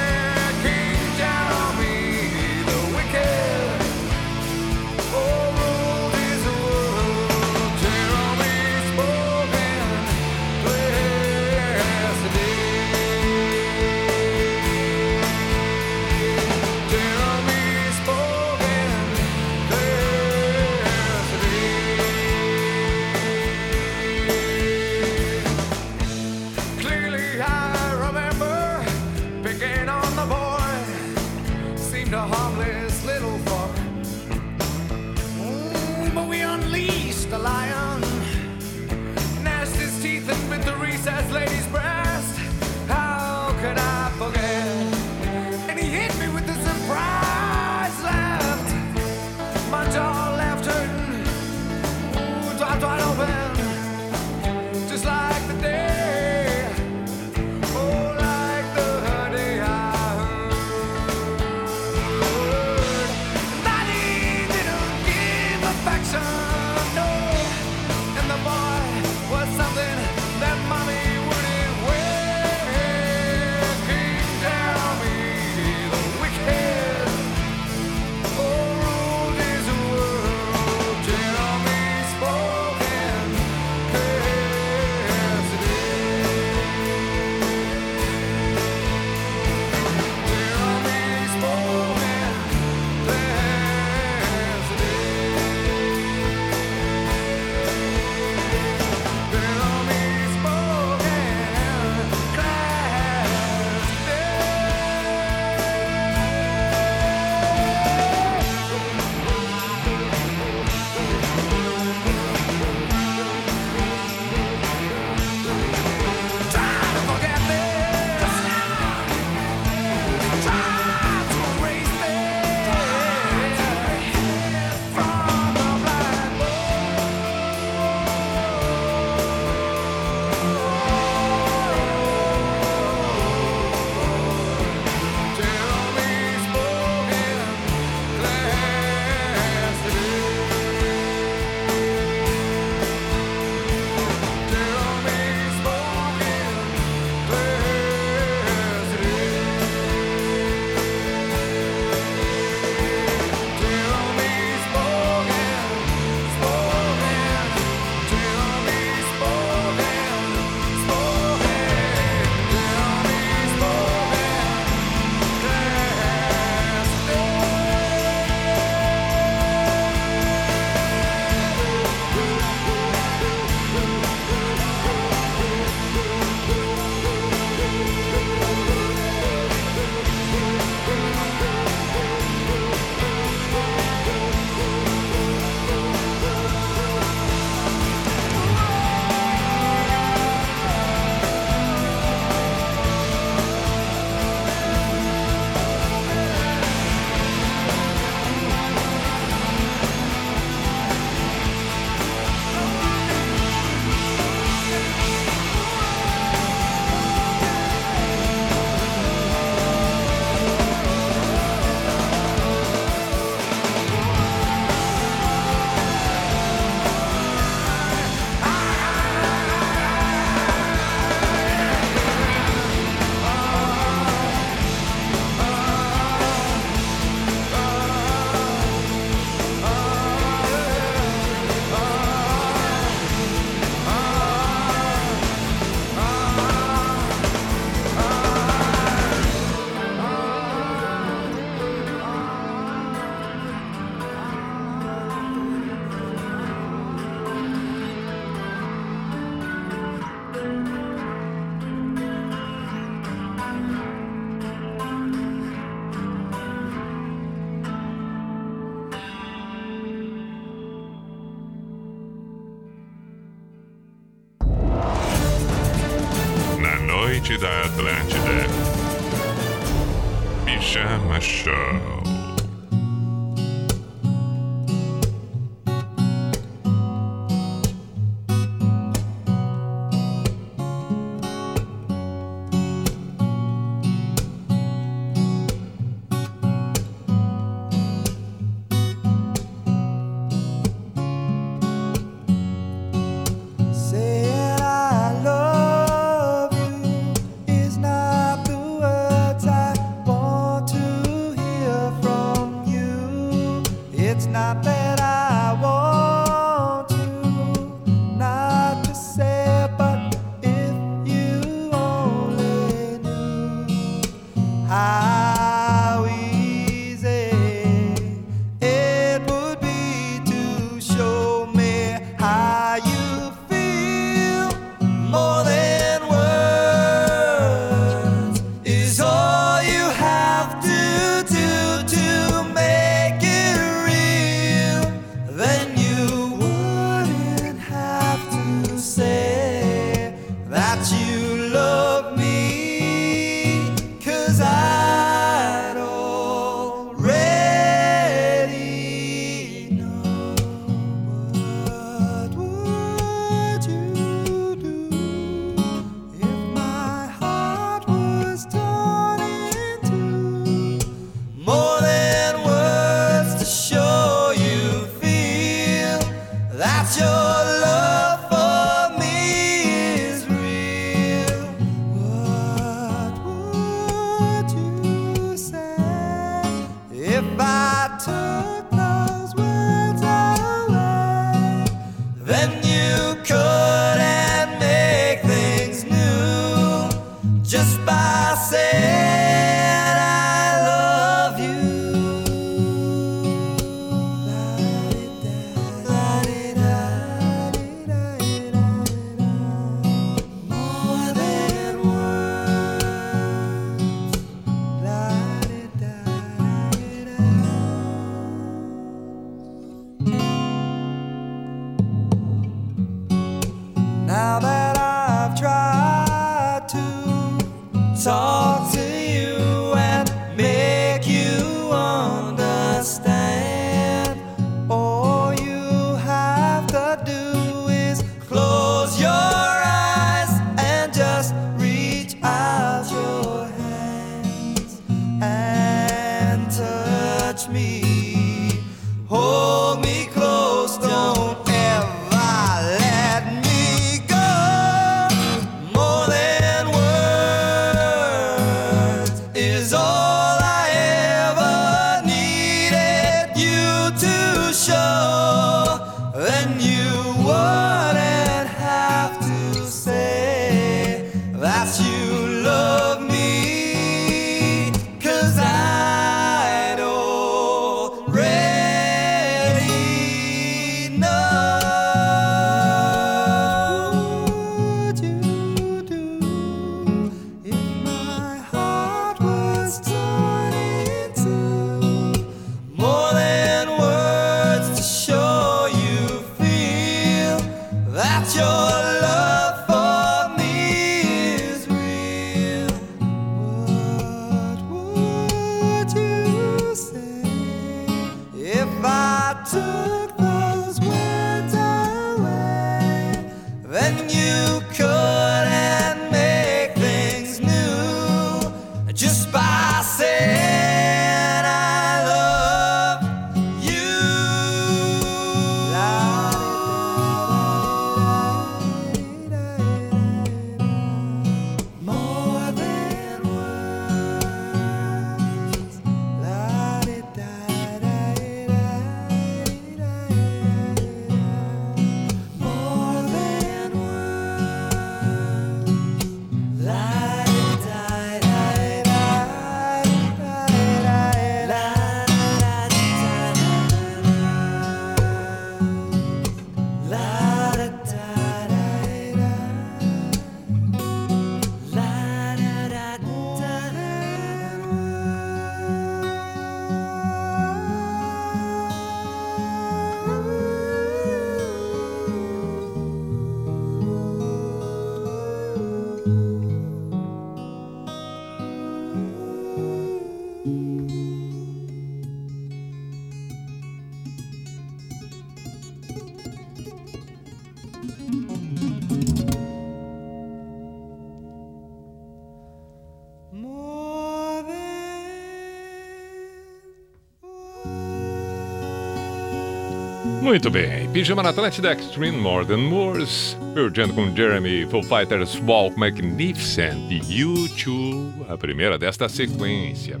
Muito bem, Pijama na Atlântida Extreme More Than Moors, Pearl com Jeremy, Foo Fighters Walk Magnificent e U2, a primeira desta sequência.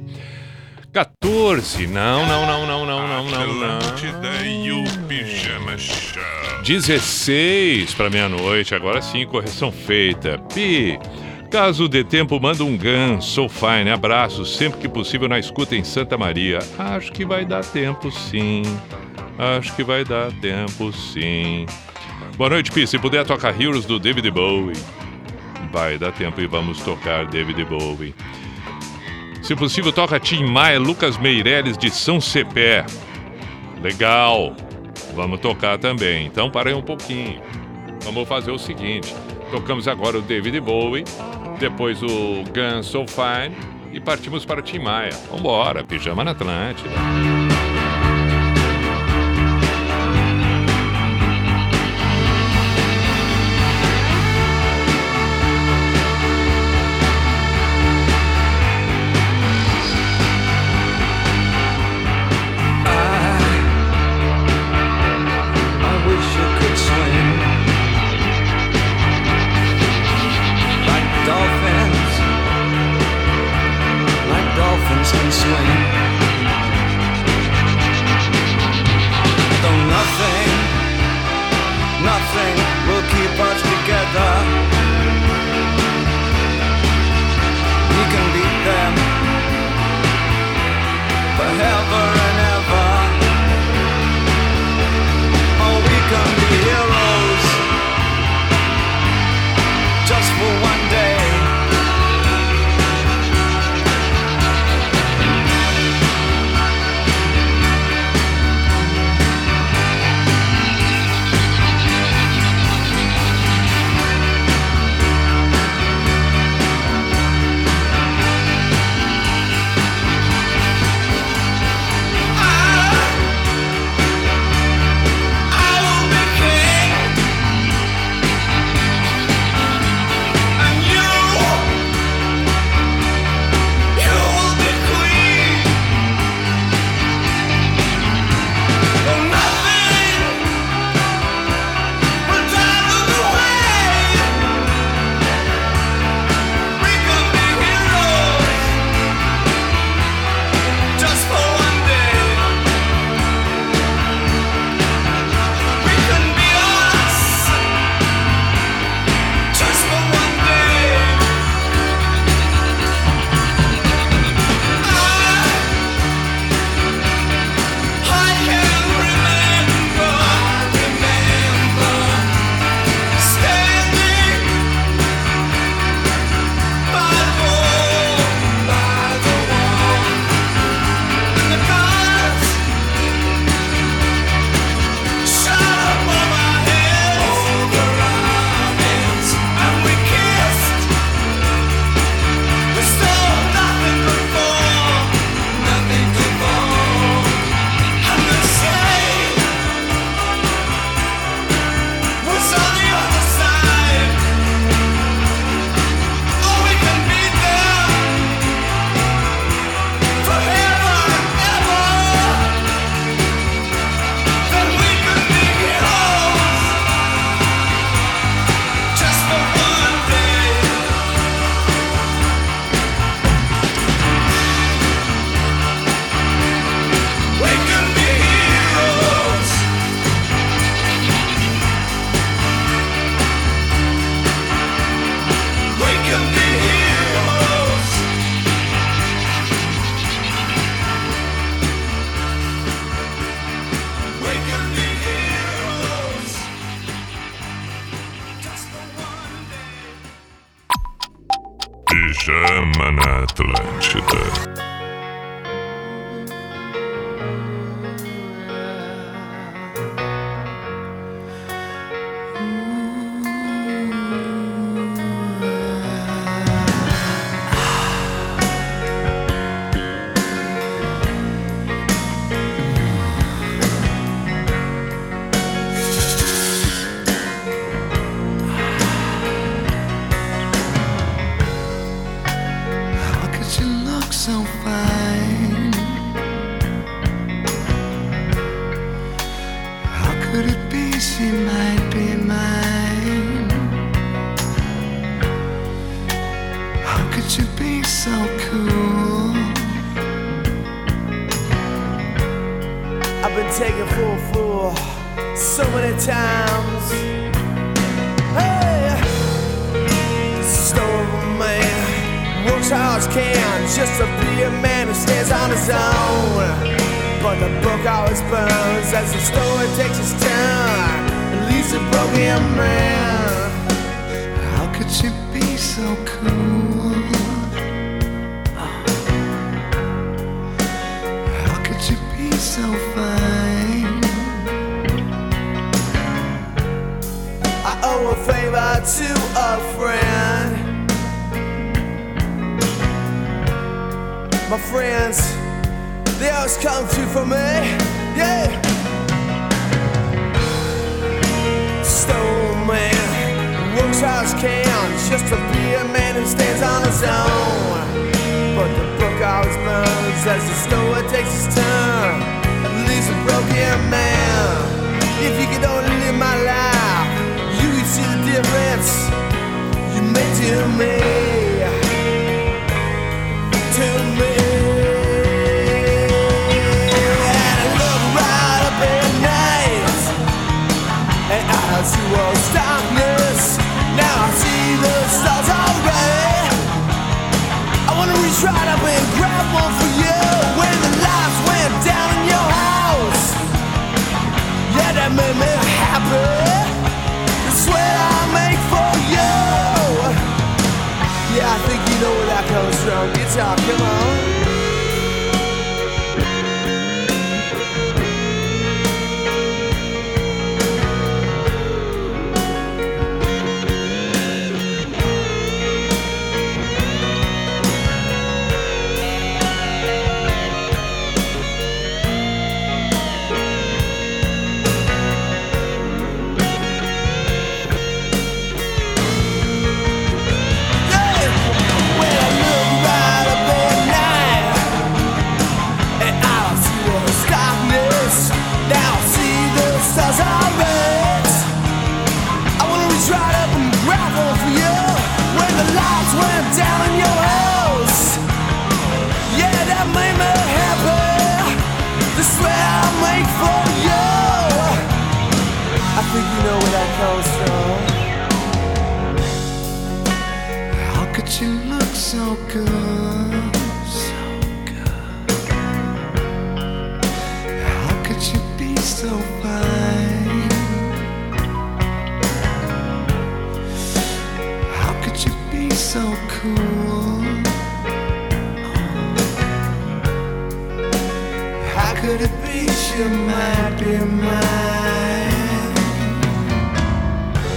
14, não, não, não, não, não, não, não, não. Atlântida e o Pijama Show. 16 para meia-noite, agora sim, correção feita. Pi, caso dê tempo, manda um gun, sou fine, abraço, sempre que possível na escuta em Santa Maria. Acho que vai dar tempo sim, acho que vai dar tempo sim. Boa noite, Pi, se puder tocar Heroes do David Bowie. Vai dar tempo e vamos tocar David Bowie. Se possível, toca Tim Maia, Lucas Meireles de São Cepé. Legal. Vamos tocar também. Então parei um pouquinho. Vamos fazer o seguinte. Tocamos agora o David Bowie. Depois o Gun So Fine e partimos para Tim Maia. Vambora, Pijama na Atlântida.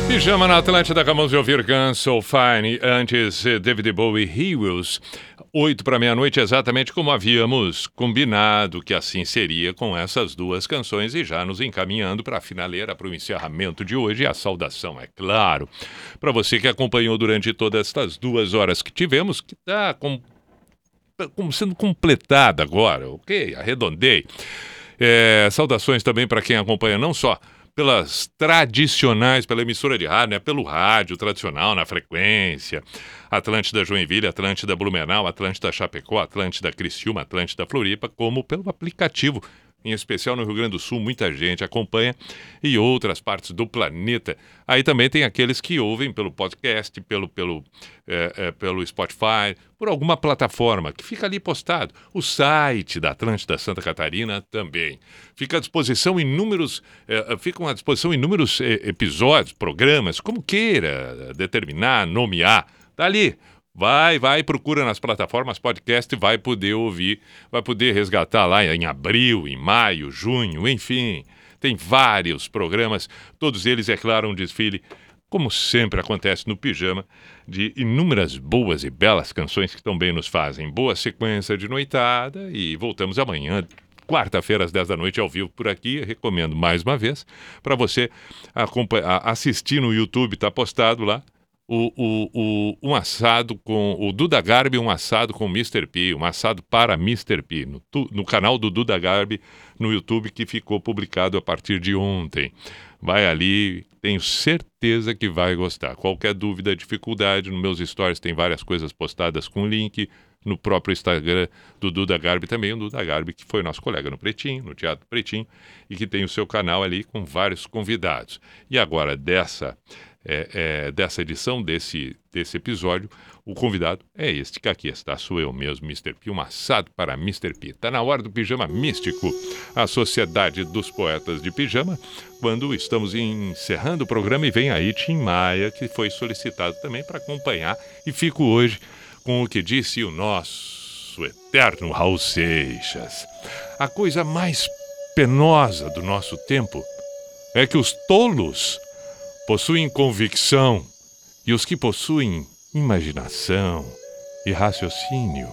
Pijama na Atlântida, acabamos de ouvir Guns So Fine, antes eh, David Bowie Heroes. Oito para meia-noite, exatamente como havíamos combinado que assim seria com essas duas canções e já nos encaminhando para a finaleira, para o encerramento de hoje e a saudação, é claro. Para você que acompanhou durante todas estas duas horas que tivemos, que está com, como sendo completada agora, ok? Arredondei. É, saudações também para quem acompanha não só pelas tradicionais, pela emissora de rádio, né? pelo rádio tradicional na frequência, Atlântida Joinville, Atlântida Blumenau, Atlântida Chapecó, Atlântida Criciúma, Atlântida Floripa, como pelo aplicativo, em especial no Rio Grande do Sul, muita gente acompanha, e outras partes do planeta. Aí também tem aqueles que ouvem pelo podcast, pelo, pelo, é, é, pelo Spotify, por alguma plataforma que fica ali postado. O site da Atlântida Santa Catarina também. Fica à disposição inúmeros, é, ficam à disposição inúmeros episódios, programas, como queira determinar, nomear. Tá ali. Vai, vai, procura nas plataformas podcast, vai poder ouvir, vai poder resgatar lá em abril, em maio, junho, enfim. Tem vários programas, todos eles, é claro, um desfile, como sempre acontece no Pijama, de inúmeras boas e belas canções que também nos fazem. Boa sequência de noitada e voltamos amanhã, quarta-feira às 10 da noite ao vivo por aqui. Recomendo mais uma vez para você assistir no YouTube, está postado lá o, o, o, um assado com o Duda Garbi, um assado com o Mr. P, um assado para Mr. P, no, no canal do Duda Garbi no YouTube que ficou publicado a partir de ontem. Vai ali, tenho certeza que vai gostar. Qualquer dúvida, dificuldade, nos meus stories tem várias coisas postadas com link, no próprio Instagram do Duda Garbi também, o Duda Garbi, que foi nosso colega no Pretinho, no Teatro Pretinho, e que tem o seu canal ali com vários convidados. E agora, dessa é, é, dessa edição, desse, desse episódio, o convidado é este que aqui está, sou eu mesmo, Mr. P, um assado para Mr. P. Está na hora do Pijama Místico, a Sociedade dos Poetas de Pijama, quando estamos encerrando o programa e vem aí Tim Maia, que foi solicitado também para acompanhar, e fico hoje com o que disse o nosso eterno Raul Seixas. A coisa mais penosa do nosso tempo é que os tolos possuem convicção e os que possuem imaginação e raciocínio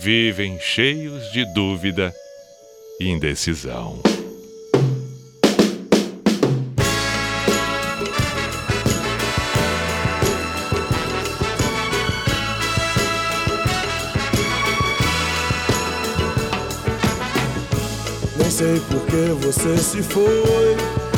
vivem cheios de dúvida e indecisão. Nem sei por que você se foi.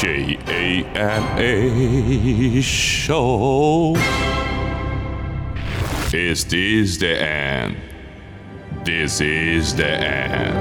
J A N A show. Is this the end? This is the end.